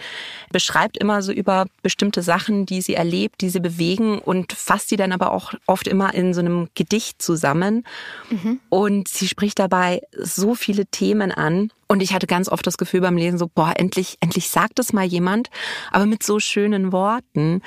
Speaker 3: beschreibt immer so über bestimmte Sachen, die sie erlebt, die sie bewegen und fasst sie dann aber auch oft immer in so einem Gedicht zusammen. Mhm. Und sie spricht dabei so viele Themen an. Und ich hatte ganz oft das Gefühl beim Lesen so, boah, endlich, endlich sagt es mal jemand, aber mit so schönen Worten.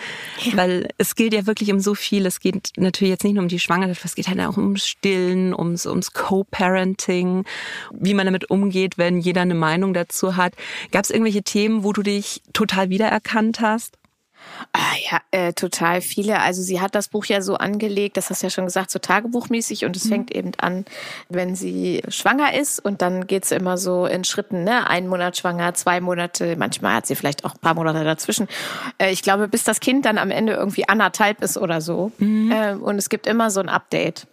Speaker 3: Ja. Weil es gilt ja wirklich um so viel. Es geht natürlich jetzt nicht nur um die Schwangerschaft, es geht halt auch ums Stillen, ums, ums Co-Parenting, wie man damit umgeht, wenn jeder eine Meinung dazu hat. Gab es irgendwelche Themen, wo du dich total wiedererkannt hast?
Speaker 1: Ah, ja, äh, total viele. Also sie hat das Buch ja so angelegt, das hast du ja schon gesagt, so tagebuchmäßig und es mhm. fängt eben an, wenn sie schwanger ist und dann geht's immer so in Schritten, ne? Ein Monat schwanger, zwei Monate, manchmal hat sie vielleicht auch ein paar Monate dazwischen. Äh, ich glaube, bis das Kind dann am Ende irgendwie anderthalb ist oder so. Mhm. Äh, und es gibt immer so ein Update.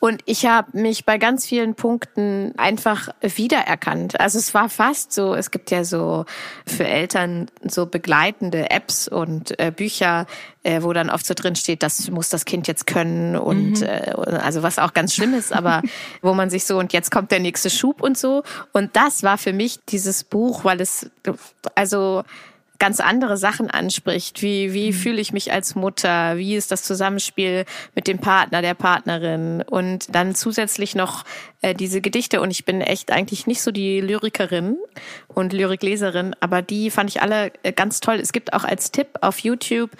Speaker 1: Und ich habe mich bei ganz vielen Punkten einfach wiedererkannt. Also es war fast so, es gibt ja so für Eltern so begleitende Apps und äh, Bücher, äh, wo dann oft so drin steht, das muss das Kind jetzt können und mhm. äh, also was auch ganz schlimm ist, aber wo man sich so und jetzt kommt der nächste Schub und so. Und das war für mich dieses Buch, weil es also ganz andere Sachen anspricht. Wie, wie mhm. fühle ich mich als Mutter? Wie ist das Zusammenspiel mit dem Partner, der Partnerin? Und dann zusätzlich noch äh, diese Gedichte. Und ich bin echt eigentlich nicht so die Lyrikerin und Lyrikleserin, aber die fand ich alle äh, ganz toll. Es gibt auch als Tipp auf YouTube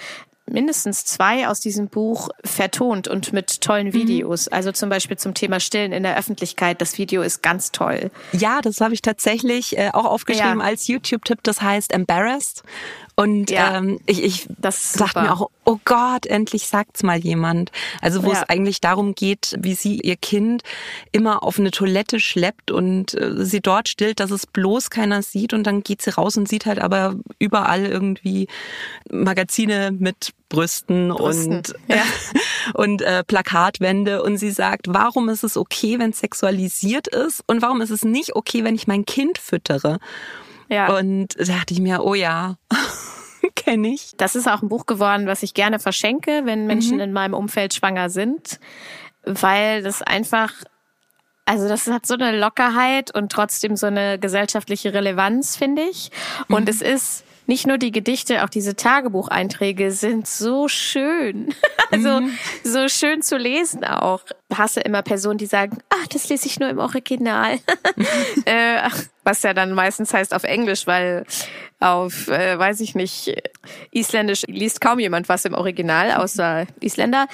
Speaker 1: mindestens zwei aus diesem Buch vertont und mit tollen mhm. Videos. Mhm. Also zum Beispiel zum Thema Stillen in der Öffentlichkeit. Das Video ist ganz toll.
Speaker 3: Ja, das habe ich tatsächlich äh, auch aufgeschrieben ja. als YouTube-Tipp. Das heißt Embarrassed. Und ja, ähm, ich, ich das dachte mir auch, oh Gott, endlich sagt's mal jemand. Also wo ja. es eigentlich darum geht, wie sie ihr Kind immer auf eine Toilette schleppt und äh, sie dort stillt, dass es bloß keiner sieht und dann geht sie raus und sieht halt aber überall irgendwie Magazine mit Brüsten, Brüsten. und ja. und äh, Plakatwände und sie sagt, warum ist es okay, wenn es sexualisiert ist und warum ist es nicht okay, wenn ich mein Kind füttere? Ja. Und da dachte ich mir, oh ja. Kenne ich.
Speaker 1: Das ist auch ein Buch geworden, was ich gerne verschenke, wenn Menschen mhm. in meinem Umfeld schwanger sind, weil das einfach also das hat so eine Lockerheit und trotzdem so eine gesellschaftliche Relevanz, finde ich. Und mhm. es ist nicht nur die Gedichte, auch diese Tagebucheinträge sind so schön. also mhm. so schön zu lesen auch. Ich hasse immer Personen, die sagen, ach, das lese ich nur im Original. äh, was ja dann meistens heißt auf Englisch, weil auf, äh, weiß ich nicht, Isländisch liest kaum jemand was im Original, außer Isländer.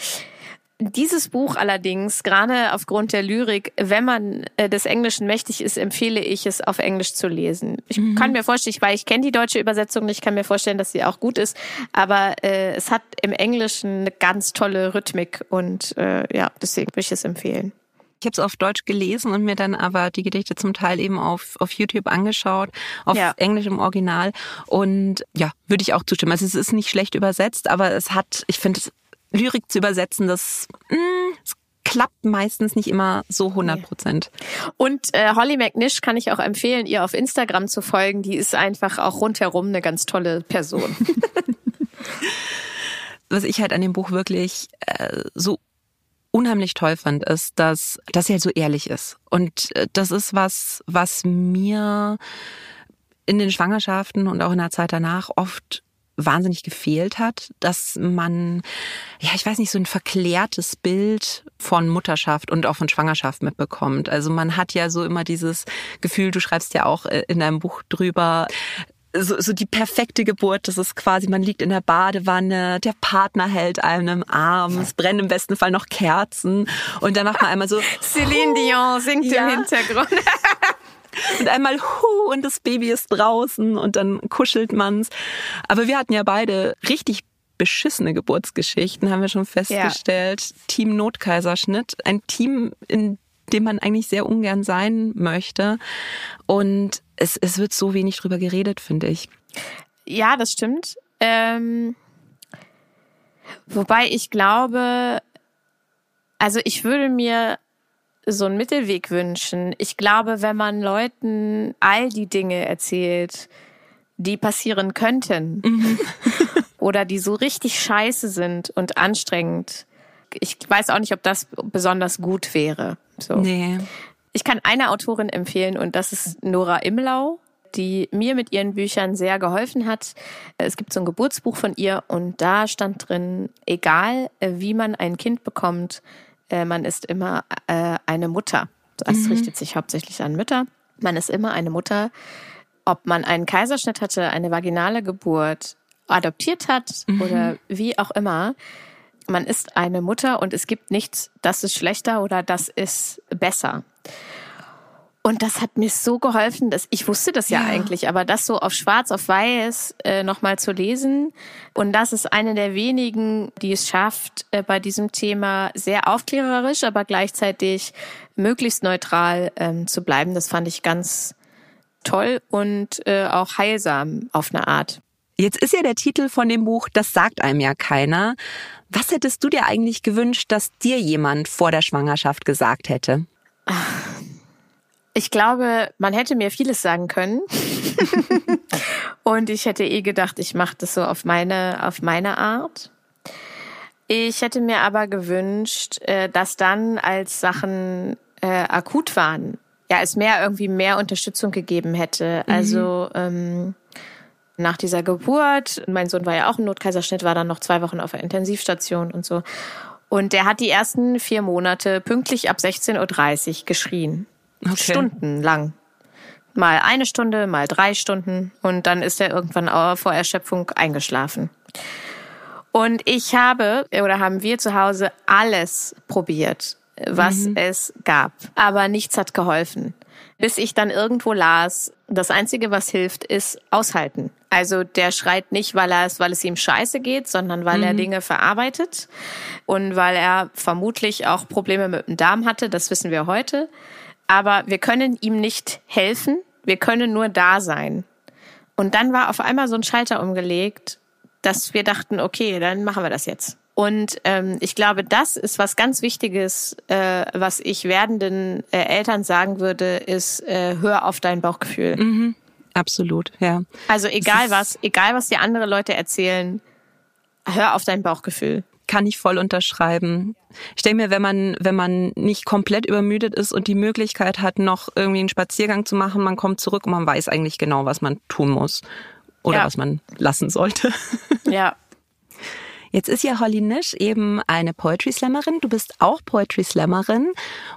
Speaker 1: Dieses Buch allerdings, gerade aufgrund der Lyrik, wenn man äh, des Englischen mächtig ist, empfehle ich es auf Englisch zu lesen. Ich mhm. kann mir vorstellen, weil ich kenne die deutsche Übersetzung nicht, kann mir vorstellen, dass sie auch gut ist, aber äh, es hat im Englischen eine ganz tolle Rhythmik und äh, ja, deswegen würde ich es empfehlen.
Speaker 3: Ich habe es auf Deutsch gelesen und mir dann aber die Gedichte zum Teil eben auf, auf YouTube angeschaut, auf ja. Englisch im Original. Und ja, würde ich auch zustimmen. Also es ist nicht schlecht übersetzt, aber es hat, ich finde, Lyrik zu übersetzen, das, mh, mm, das klappt meistens nicht immer so 100 Prozent.
Speaker 1: Und äh, Holly McNish kann ich auch empfehlen, ihr auf Instagram zu folgen. Die ist einfach auch rundherum eine ganz tolle Person.
Speaker 3: was ich halt an dem Buch wirklich äh, so unheimlich toll fand, ist, dass, dass er halt so ehrlich ist. Und äh, das ist was, was mir in den Schwangerschaften und auch in der Zeit danach oft wahnsinnig gefehlt hat, dass man, ja, ich weiß nicht, so ein verklärtes Bild von Mutterschaft und auch von Schwangerschaft mitbekommt. Also man hat ja so immer dieses Gefühl, du schreibst ja auch äh, in deinem Buch drüber, so, so die perfekte Geburt, das ist quasi, man liegt in der Badewanne, der Partner hält einem im Arm, es brennen im besten Fall noch Kerzen und dann macht man einmal so
Speaker 1: Celine Dion singt ja. im Hintergrund.
Speaker 3: und einmal hu und das Baby ist draußen und dann kuschelt man's. Aber wir hatten ja beide richtig beschissene Geburtsgeschichten, haben wir schon festgestellt. Ja. Team Notkaiserschnitt, ein Team, in dem man eigentlich sehr ungern sein möchte. Und es, es wird so wenig drüber geredet, finde ich.
Speaker 1: Ja, das stimmt. Ähm, wobei ich glaube, also ich würde mir so einen Mittelweg wünschen. Ich glaube, wenn man Leuten all die Dinge erzählt, die passieren könnten mhm. oder die so richtig scheiße sind und anstrengend, ich weiß auch nicht, ob das besonders gut wäre. So.
Speaker 3: Nee.
Speaker 1: Ich kann eine Autorin empfehlen und das ist Nora Imlau, die mir mit ihren Büchern sehr geholfen hat. Es gibt so ein Geburtsbuch von ihr und da stand drin, egal wie man ein Kind bekommt, äh, man ist immer äh, eine Mutter. Das mhm. richtet sich hauptsächlich an Mütter. Man ist immer eine Mutter. Ob man einen Kaiserschnitt hatte, eine vaginale Geburt, adoptiert hat mhm. oder wie auch immer. Man ist eine Mutter und es gibt nichts, das ist schlechter oder das ist besser. Und das hat mir so geholfen, dass ich wusste das ja, ja. eigentlich, aber das so auf Schwarz auf Weiß äh, nochmal zu lesen. Und das ist eine der wenigen, die es schafft, äh, bei diesem Thema sehr aufklärerisch, aber gleichzeitig möglichst neutral ähm, zu bleiben. Das fand ich ganz toll und äh, auch heilsam auf eine Art.
Speaker 3: Jetzt ist ja der Titel von dem Buch, das sagt einem ja keiner. Was hättest du dir eigentlich gewünscht, dass dir jemand vor der Schwangerschaft gesagt hätte?
Speaker 1: Ach ich glaube, man hätte mir vieles sagen können. und ich hätte eh gedacht, ich mache das so auf meine, auf meine Art. Ich hätte mir aber gewünscht, äh, dass dann, als Sachen äh, akut waren, ja, es mehr irgendwie mehr Unterstützung gegeben hätte. Mhm. Also ähm, nach dieser Geburt, mein Sohn war ja auch im Notkaiserschnitt, war dann noch zwei Wochen auf der Intensivstation und so. Und der hat die ersten vier Monate pünktlich ab 16.30 Uhr geschrien. Okay. Stundenlang. Mal eine Stunde, mal drei Stunden und dann ist er irgendwann vor Erschöpfung eingeschlafen. Und ich habe oder haben wir zu Hause alles probiert, was mhm. es gab. Aber nichts hat geholfen. Bis ich dann irgendwo las, das Einzige, was hilft, ist aushalten. Also der schreit nicht, weil er es, weil es ihm scheiße geht, sondern weil mhm. er Dinge verarbeitet und weil er vermutlich auch Probleme mit dem Darm hatte. Das wissen wir heute aber wir können ihm nicht helfen, wir können nur da sein. Und dann war auf einmal so ein Schalter umgelegt, dass wir dachten, okay, dann machen wir das jetzt. Und ähm, ich glaube, das ist was ganz Wichtiges, äh, was ich werdenden äh, Eltern sagen würde, ist, äh, hör auf dein Bauchgefühl.
Speaker 3: Mhm, absolut, ja.
Speaker 1: Also egal was, egal was dir andere Leute erzählen, hör auf dein Bauchgefühl
Speaker 3: kann ich voll unterschreiben. Ich denke mir, wenn man, wenn man nicht komplett übermüdet ist und die Möglichkeit hat, noch irgendwie einen Spaziergang zu machen, man kommt zurück und man weiß eigentlich genau, was man tun muss oder ja. was man lassen sollte.
Speaker 1: Ja.
Speaker 3: Jetzt ist ja Holly Nisch eben eine Poetry Slammerin. Du bist auch Poetry Slammerin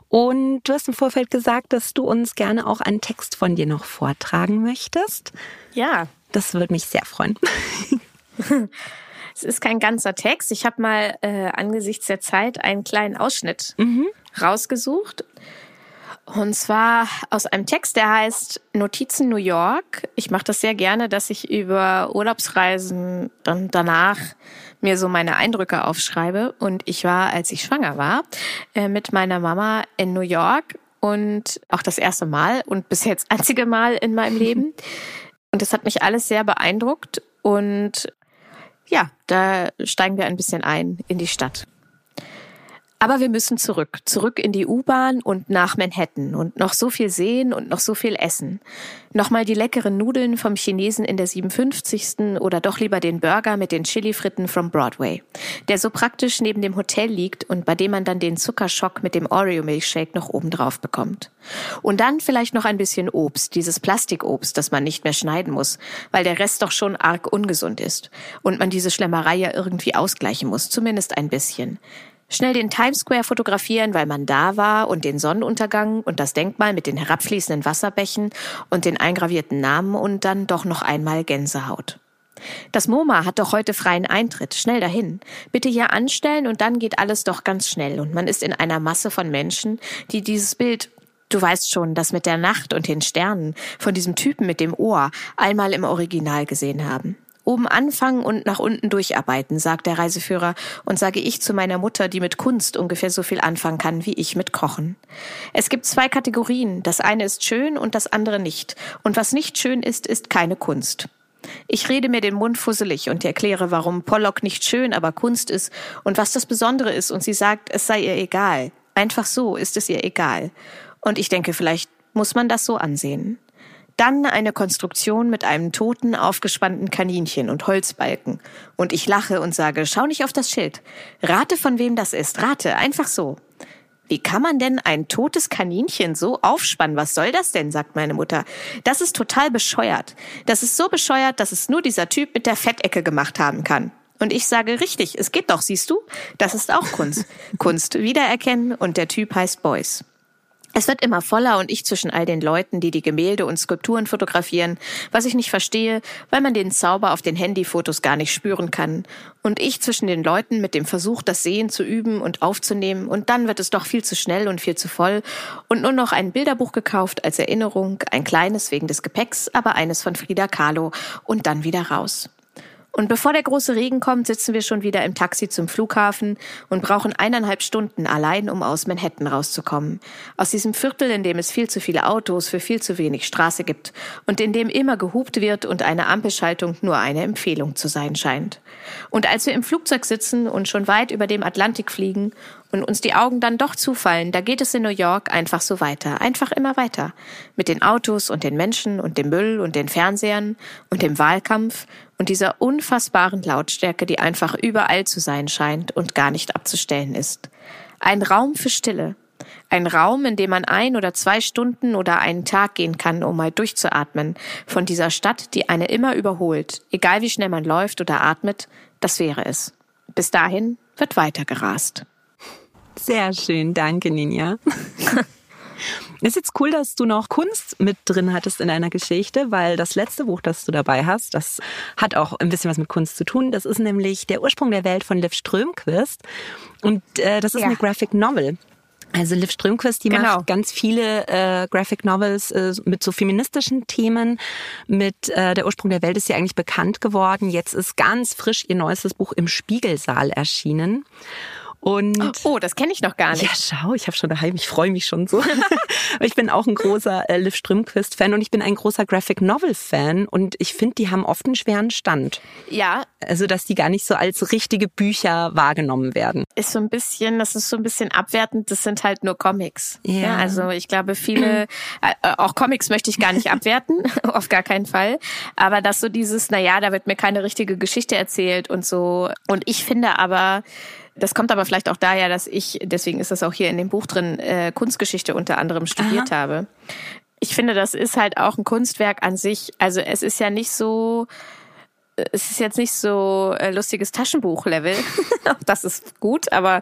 Speaker 3: und du hast im Vorfeld gesagt, dass du uns gerne auch einen Text von dir noch vortragen möchtest.
Speaker 1: Ja.
Speaker 3: Das würde mich sehr freuen.
Speaker 1: Es ist kein ganzer Text. Ich habe mal äh, angesichts der Zeit einen kleinen Ausschnitt mhm. rausgesucht. Und zwar aus einem Text, der heißt Notizen New York. Ich mache das sehr gerne, dass ich über Urlaubsreisen dann danach mir so meine Eindrücke aufschreibe. Und ich war, als ich schwanger war, äh, mit meiner Mama in New York und auch das erste Mal und bis jetzt einzige Mal in meinem Leben. Und das hat mich alles sehr beeindruckt. Und ja, da steigen wir ein bisschen ein in die Stadt. Aber wir müssen zurück, zurück in die U-Bahn und nach Manhattan und noch so viel sehen und noch so viel essen. Nochmal die leckeren Nudeln vom Chinesen in der 57. oder doch lieber den Burger mit den Chili-Fritten from Broadway, der so praktisch neben dem Hotel liegt und bei dem man dann den Zuckerschock mit dem Oreo-Milkshake noch oben drauf bekommt. Und dann vielleicht noch ein bisschen Obst, dieses Plastikobst, das man nicht mehr schneiden muss, weil der Rest doch schon arg ungesund ist und man diese Schlemmerei ja irgendwie ausgleichen muss, zumindest ein bisschen. Schnell den Times Square fotografieren, weil man da war und den Sonnenuntergang und das Denkmal mit den herabfließenden Wasserbächen und den eingravierten Namen und dann doch noch einmal Gänsehaut. Das MoMA hat doch heute freien Eintritt. Schnell dahin. Bitte hier anstellen und dann geht alles doch ganz schnell und man ist in einer Masse von Menschen, die dieses Bild Du weißt schon, das mit der Nacht und den Sternen von diesem Typen mit dem Ohr einmal im Original gesehen haben. Oben anfangen und nach unten durcharbeiten, sagt der Reiseführer und sage ich zu meiner Mutter, die mit Kunst ungefähr so viel anfangen kann wie ich mit Kochen. Es gibt zwei Kategorien. Das eine ist schön und das andere nicht. Und was nicht schön ist, ist keine Kunst. Ich rede mir den Mund fusselig und erkläre, warum Pollock nicht schön, aber Kunst ist und was das Besondere ist. Und sie sagt, es sei ihr egal. Einfach so ist es ihr egal. Und ich denke, vielleicht muss man das so ansehen. Dann eine Konstruktion mit einem toten, aufgespannten Kaninchen und Holzbalken. Und ich lache und sage, schau nicht auf das Schild. Rate, von wem das ist. Rate, einfach so. Wie kann man denn ein totes Kaninchen so aufspannen? Was soll das denn? sagt meine Mutter. Das ist total bescheuert. Das ist so bescheuert, dass es nur dieser Typ mit der Fettecke gemacht haben kann. Und ich sage, richtig, es geht doch, siehst du? Das ist auch Kunst. Kunst wiedererkennen und der Typ heißt Beuys. Es wird immer voller und ich zwischen all den Leuten, die die Gemälde und Skulpturen fotografieren, was ich nicht verstehe, weil man den Zauber auf den Handyfotos gar nicht spüren kann. Und ich zwischen den Leuten mit dem Versuch, das Sehen zu üben und aufzunehmen und dann wird es doch viel zu schnell und viel zu voll und nur noch ein Bilderbuch gekauft als Erinnerung, ein kleines wegen des Gepäcks, aber eines von Frida Kahlo und dann wieder raus. Und bevor der große Regen kommt, sitzen wir schon wieder im Taxi zum Flughafen und brauchen eineinhalb Stunden allein, um aus Manhattan rauszukommen. Aus diesem Viertel, in dem es viel zu viele Autos für viel zu wenig Straße gibt und in dem immer gehupt wird und eine Ampelschaltung nur eine Empfehlung zu sein scheint. Und als wir im Flugzeug sitzen und schon weit über dem Atlantik fliegen und uns die Augen dann doch zufallen, da geht es in New York einfach so weiter, einfach immer weiter. Mit den Autos und den Menschen und dem Müll und den Fernsehern und dem Wahlkampf und dieser unfassbaren Lautstärke, die einfach überall zu sein scheint und gar nicht abzustellen ist. Ein Raum für Stille. Ein Raum, in dem man ein oder zwei Stunden oder einen Tag gehen kann, um mal durchzuatmen. Von dieser Stadt, die eine immer überholt. Egal wie schnell man läuft oder atmet, das wäre es. Bis dahin wird weiter gerast.
Speaker 3: Sehr schön, danke Ninja. Ist jetzt cool, dass du noch Kunst mit drin hattest in deiner Geschichte, weil das letzte Buch, das du dabei hast, das hat auch ein bisschen was mit Kunst zu tun. Das ist nämlich Der Ursprung der Welt von Liv Strömquist. Und äh, das ist ja. eine Graphic Novel. Also Liv Strömquist, die genau. macht ganz viele äh, Graphic Novels äh, mit so feministischen Themen. Mit äh, Der Ursprung der Welt ist sie eigentlich bekannt geworden. Jetzt ist ganz frisch ihr neuestes Buch im Spiegelsaal erschienen. Und
Speaker 1: oh, das kenne ich noch gar nicht.
Speaker 3: Ja, schau, ich habe schon daheim, ich freue mich schon so. ich bin auch ein großer äh, Liv Strömquist Fan und ich bin ein großer Graphic Novel Fan und ich finde, die haben oft einen schweren Stand.
Speaker 1: Ja.
Speaker 3: Also, dass die gar nicht so als richtige Bücher wahrgenommen werden.
Speaker 1: Ist so ein bisschen, das ist so ein bisschen abwertend, das sind halt nur Comics. Ja. ja also, ich glaube, viele äh, auch Comics möchte ich gar nicht abwerten, auf gar keinen Fall, aber dass so dieses, na ja, da wird mir keine richtige Geschichte erzählt und so und ich finde aber das kommt aber vielleicht auch daher, dass ich, deswegen ist das auch hier in dem Buch drin, äh, Kunstgeschichte unter anderem studiert Aha. habe. Ich finde, das ist halt auch ein Kunstwerk an sich. Also es ist ja nicht so, es ist jetzt nicht so äh, lustiges Taschenbuch-Level, das ist gut, aber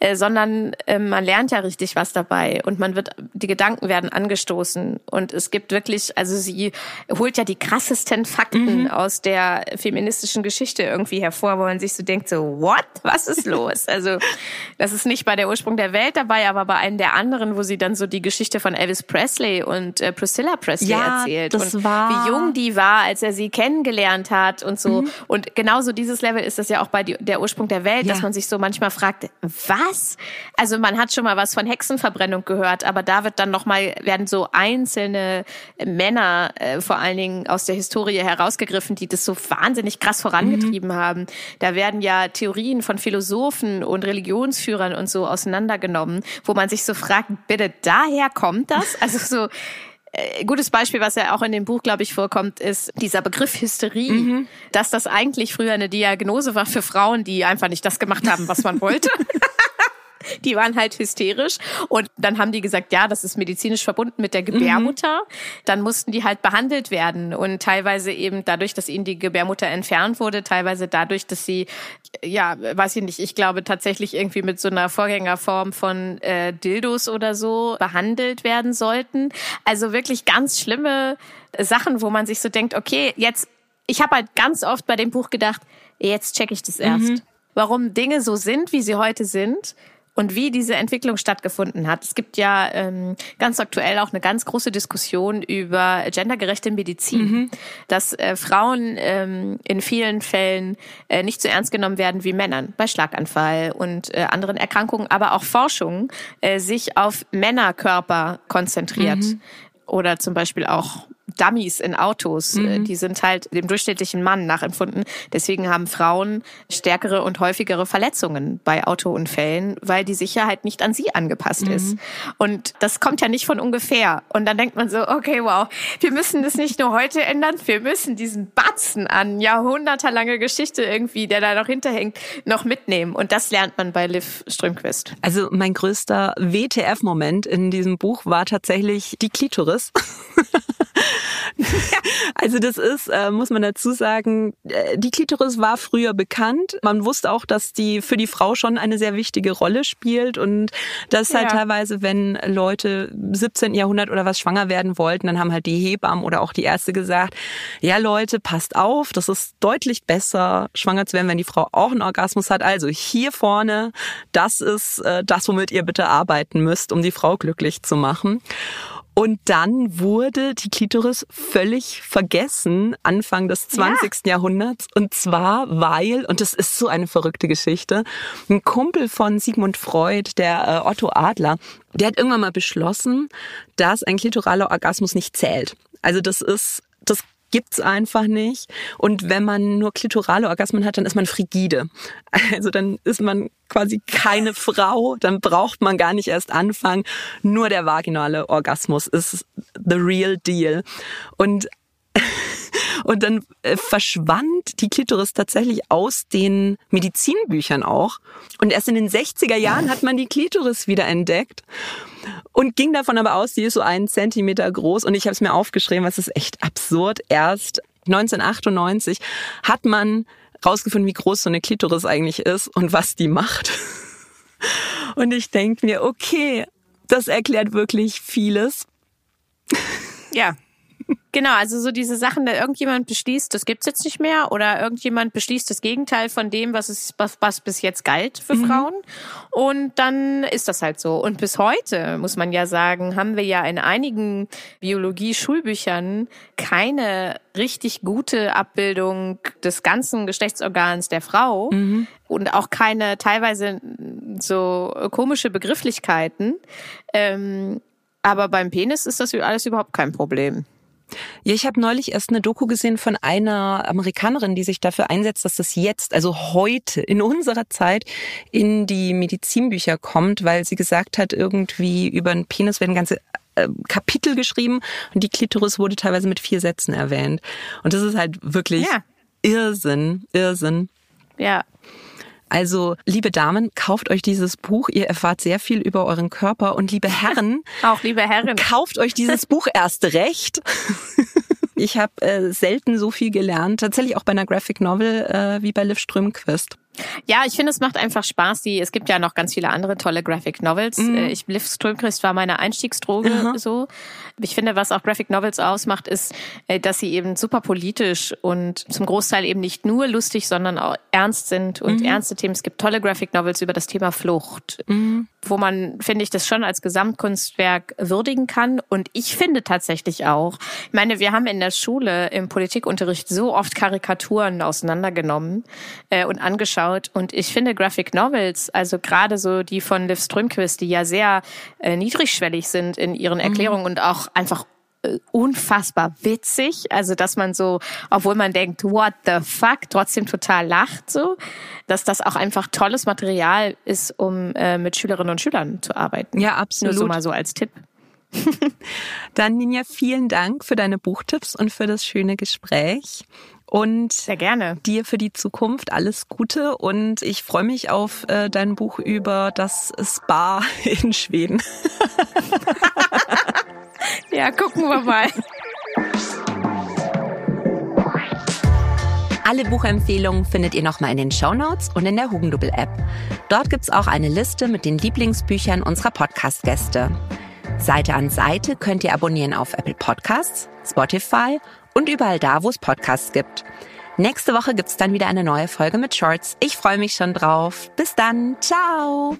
Speaker 1: äh, sondern äh, man lernt ja richtig was dabei und man wird, die Gedanken werden angestoßen und es gibt wirklich, also sie holt ja die krassesten Fakten mhm. aus der feministischen Geschichte irgendwie hervor, wo man sich so denkt, so what, was ist los? also das ist nicht bei der Ursprung der Welt dabei, aber bei einem der anderen, wo sie dann so die Geschichte von Elvis Presley und äh, Priscilla Presley
Speaker 3: ja,
Speaker 1: erzählt und
Speaker 3: war
Speaker 1: wie jung die war, als er sie kennengelernt hat und so. Mhm. Und genauso dieses Level ist das ja auch bei die, der Ursprung der Welt, ja. dass man sich so manchmal fragt, was? Also man hat schon mal was von Hexenverbrennung gehört, aber da wird dann nochmal, werden so einzelne Männer äh, vor allen Dingen aus der Historie herausgegriffen, die das so wahnsinnig krass vorangetrieben mhm. haben. Da werden ja Theorien von Philosophen und Religionsführern und so auseinandergenommen, wo man sich so fragt, bitte daher kommt das? Also so, äh, gutes Beispiel, was ja auch in dem Buch, glaube ich, vorkommt, ist dieser Begriff Hysterie, mhm. dass das eigentlich früher eine Diagnose war für Frauen, die einfach nicht das gemacht haben, was man wollte. die waren halt hysterisch und dann haben die gesagt, ja, das ist medizinisch verbunden mit der Gebärmutter. Mhm. Dann mussten die halt behandelt werden und teilweise eben dadurch, dass ihnen die Gebärmutter entfernt wurde, teilweise dadurch, dass sie, ja, weiß ich nicht, ich glaube tatsächlich irgendwie mit so einer Vorgängerform von äh, Dildos oder so behandelt werden sollten. Also wirklich ganz schlimme Sachen, wo man sich so denkt, okay, jetzt, ich habe halt ganz oft bei dem Buch gedacht, jetzt check ich das erst. Mhm. Warum Dinge so sind, wie sie heute sind und wie diese Entwicklung stattgefunden hat. Es gibt ja ähm, ganz aktuell auch eine ganz große Diskussion über gendergerechte Medizin, mhm. dass äh, Frauen ähm, in vielen Fällen äh, nicht so ernst genommen werden wie Männern bei Schlaganfall und äh, anderen Erkrankungen, aber auch Forschung äh, sich auf Männerkörper konzentriert. Mhm. Oder zum Beispiel auch Dummies in Autos. Äh, mhm. Die sind halt dem durchschnittlichen Mann nachempfunden. Deswegen haben Frauen stärkere und häufigere Verletzungen bei Autounfällen, weil die Sicherheit nicht an sie angepasst mhm. ist. Und das kommt ja nicht von ungefähr. Und dann denkt man so, okay, wow, wir müssen das nicht nur heute ändern, wir müssen diesen Batzen an jahrhundertelange Geschichte irgendwie, der da noch hinterhängt, noch mitnehmen. Und das lernt man bei Liv Strömquist.
Speaker 3: Also mein größter WTF-Moment in diesem Buch war tatsächlich die Klitoris. also das ist, äh, muss man dazu sagen, äh, die Klitoris war früher bekannt. Man wusste auch, dass die für die Frau schon eine sehr wichtige Rolle spielt und das halt ja. teilweise, wenn Leute 17. Jahrhundert oder was schwanger werden wollten, dann haben halt die Hebammen oder auch die Ärzte gesagt, ja Leute, passt auf, das ist deutlich besser, schwanger zu werden, wenn die Frau auch einen Orgasmus hat. Also hier vorne, das ist äh, das, womit ihr bitte arbeiten müsst, um die Frau glücklich zu machen. Und dann wurde die Klitoris völlig vergessen Anfang des 20. Ja. Jahrhunderts. Und zwar, weil, und das ist so eine verrückte Geschichte, ein Kumpel von Sigmund Freud, der äh, Otto Adler, der hat irgendwann mal beschlossen, dass ein klitoraler Orgasmus nicht zählt. Also das ist, das gibt's einfach nicht. Und wenn man nur klitorale Orgasmen hat, dann ist man frigide. Also dann ist man quasi keine Frau, dann braucht man gar nicht erst anfangen. Nur der vaginale Orgasmus ist the real deal. Und und dann äh, verschwand die Klitoris tatsächlich aus den Medizinbüchern auch. Und erst in den 60er Jahren hat man die Klitoris wieder entdeckt und ging davon aber aus, die ist so einen Zentimeter groß. Und ich habe es mir aufgeschrieben, was ist echt absurd. Erst 1998 hat man rausgefunden, wie groß so eine Klitoris eigentlich ist und was die macht. Und ich denke mir, okay, das erklärt wirklich vieles.
Speaker 1: Ja, Genau, also so diese Sachen, da irgendjemand beschließt, das gibt's jetzt nicht mehr, oder irgendjemand beschließt das Gegenteil von dem, was es was, was bis jetzt galt für mhm. Frauen. Und dann ist das halt so. Und bis heute muss man ja sagen, haben wir ja in einigen Biologie-Schulbüchern keine richtig gute Abbildung des ganzen Geschlechtsorgans der Frau mhm. und auch keine teilweise so komische Begrifflichkeiten. Ähm, aber beim Penis ist das alles überhaupt kein Problem.
Speaker 3: Ja, ich habe neulich erst eine Doku gesehen von einer Amerikanerin, die sich dafür einsetzt, dass das jetzt, also heute, in unserer Zeit, in die Medizinbücher kommt, weil sie gesagt hat, irgendwie über einen Penis werden ganze äh, Kapitel geschrieben und die Klitoris wurde teilweise mit vier Sätzen erwähnt. Und das ist halt wirklich ja. Irrsinn, Irrsinn.
Speaker 1: Ja,
Speaker 3: also, liebe Damen, kauft euch dieses Buch. Ihr erfahrt sehr viel über euren Körper. Und liebe Herren,
Speaker 1: auch liebe Herren,
Speaker 3: kauft euch dieses Buch erst recht. Ich habe äh, selten so viel gelernt, tatsächlich auch bei einer Graphic Novel äh, wie bei Liv Strömquist.
Speaker 1: Ja, ich finde, es macht einfach Spaß. Die, es gibt ja noch ganz viele andere tolle Graphic Novels. Mhm. Äh, ich, Liv Strömquist war meine Einstiegsdroge mhm. so. Ich finde, was auch Graphic Novels ausmacht, ist, äh, dass sie eben super politisch und zum Großteil eben nicht nur lustig, sondern auch ernst sind und mhm. ernste Themen. Es gibt tolle Graphic Novels über das Thema Flucht, mhm. Wo man, finde ich, das schon als Gesamtkunstwerk würdigen kann. Und ich finde tatsächlich auch, ich meine, wir haben in der Schule im Politikunterricht so oft Karikaturen auseinandergenommen äh, und angeschaut. Und ich finde Graphic Novels, also gerade so die von Liv Strömquist, die ja sehr äh, niedrigschwellig sind in ihren mhm. Erklärungen mhm. und auch einfach unfassbar witzig. Also, dass man so, obwohl man denkt, what the fuck, trotzdem total lacht so, dass das auch einfach tolles Material ist, um äh, mit Schülerinnen und Schülern zu arbeiten.
Speaker 3: Ja, absolut.
Speaker 1: Nur so mal so als Tipp.
Speaker 3: Dann, Ninja, vielen Dank für deine Buchtipps und für das schöne Gespräch. Und
Speaker 1: sehr gerne.
Speaker 3: Dir für die Zukunft alles Gute und ich freue mich auf äh, dein Buch über das Spa in Schweden.
Speaker 1: ja, gucken wir mal.
Speaker 3: Alle Buchempfehlungen findet ihr nochmal in den Show Notes und in der Hugendubel-App. Dort gibt's auch eine Liste mit den Lieblingsbüchern unserer Podcast-Gäste. Seite an Seite könnt ihr abonnieren auf Apple Podcasts, Spotify und überall da, wo es Podcasts gibt. Nächste Woche gibt's dann wieder eine neue Folge mit Shorts. Ich freue mich schon drauf. Bis dann. Ciao.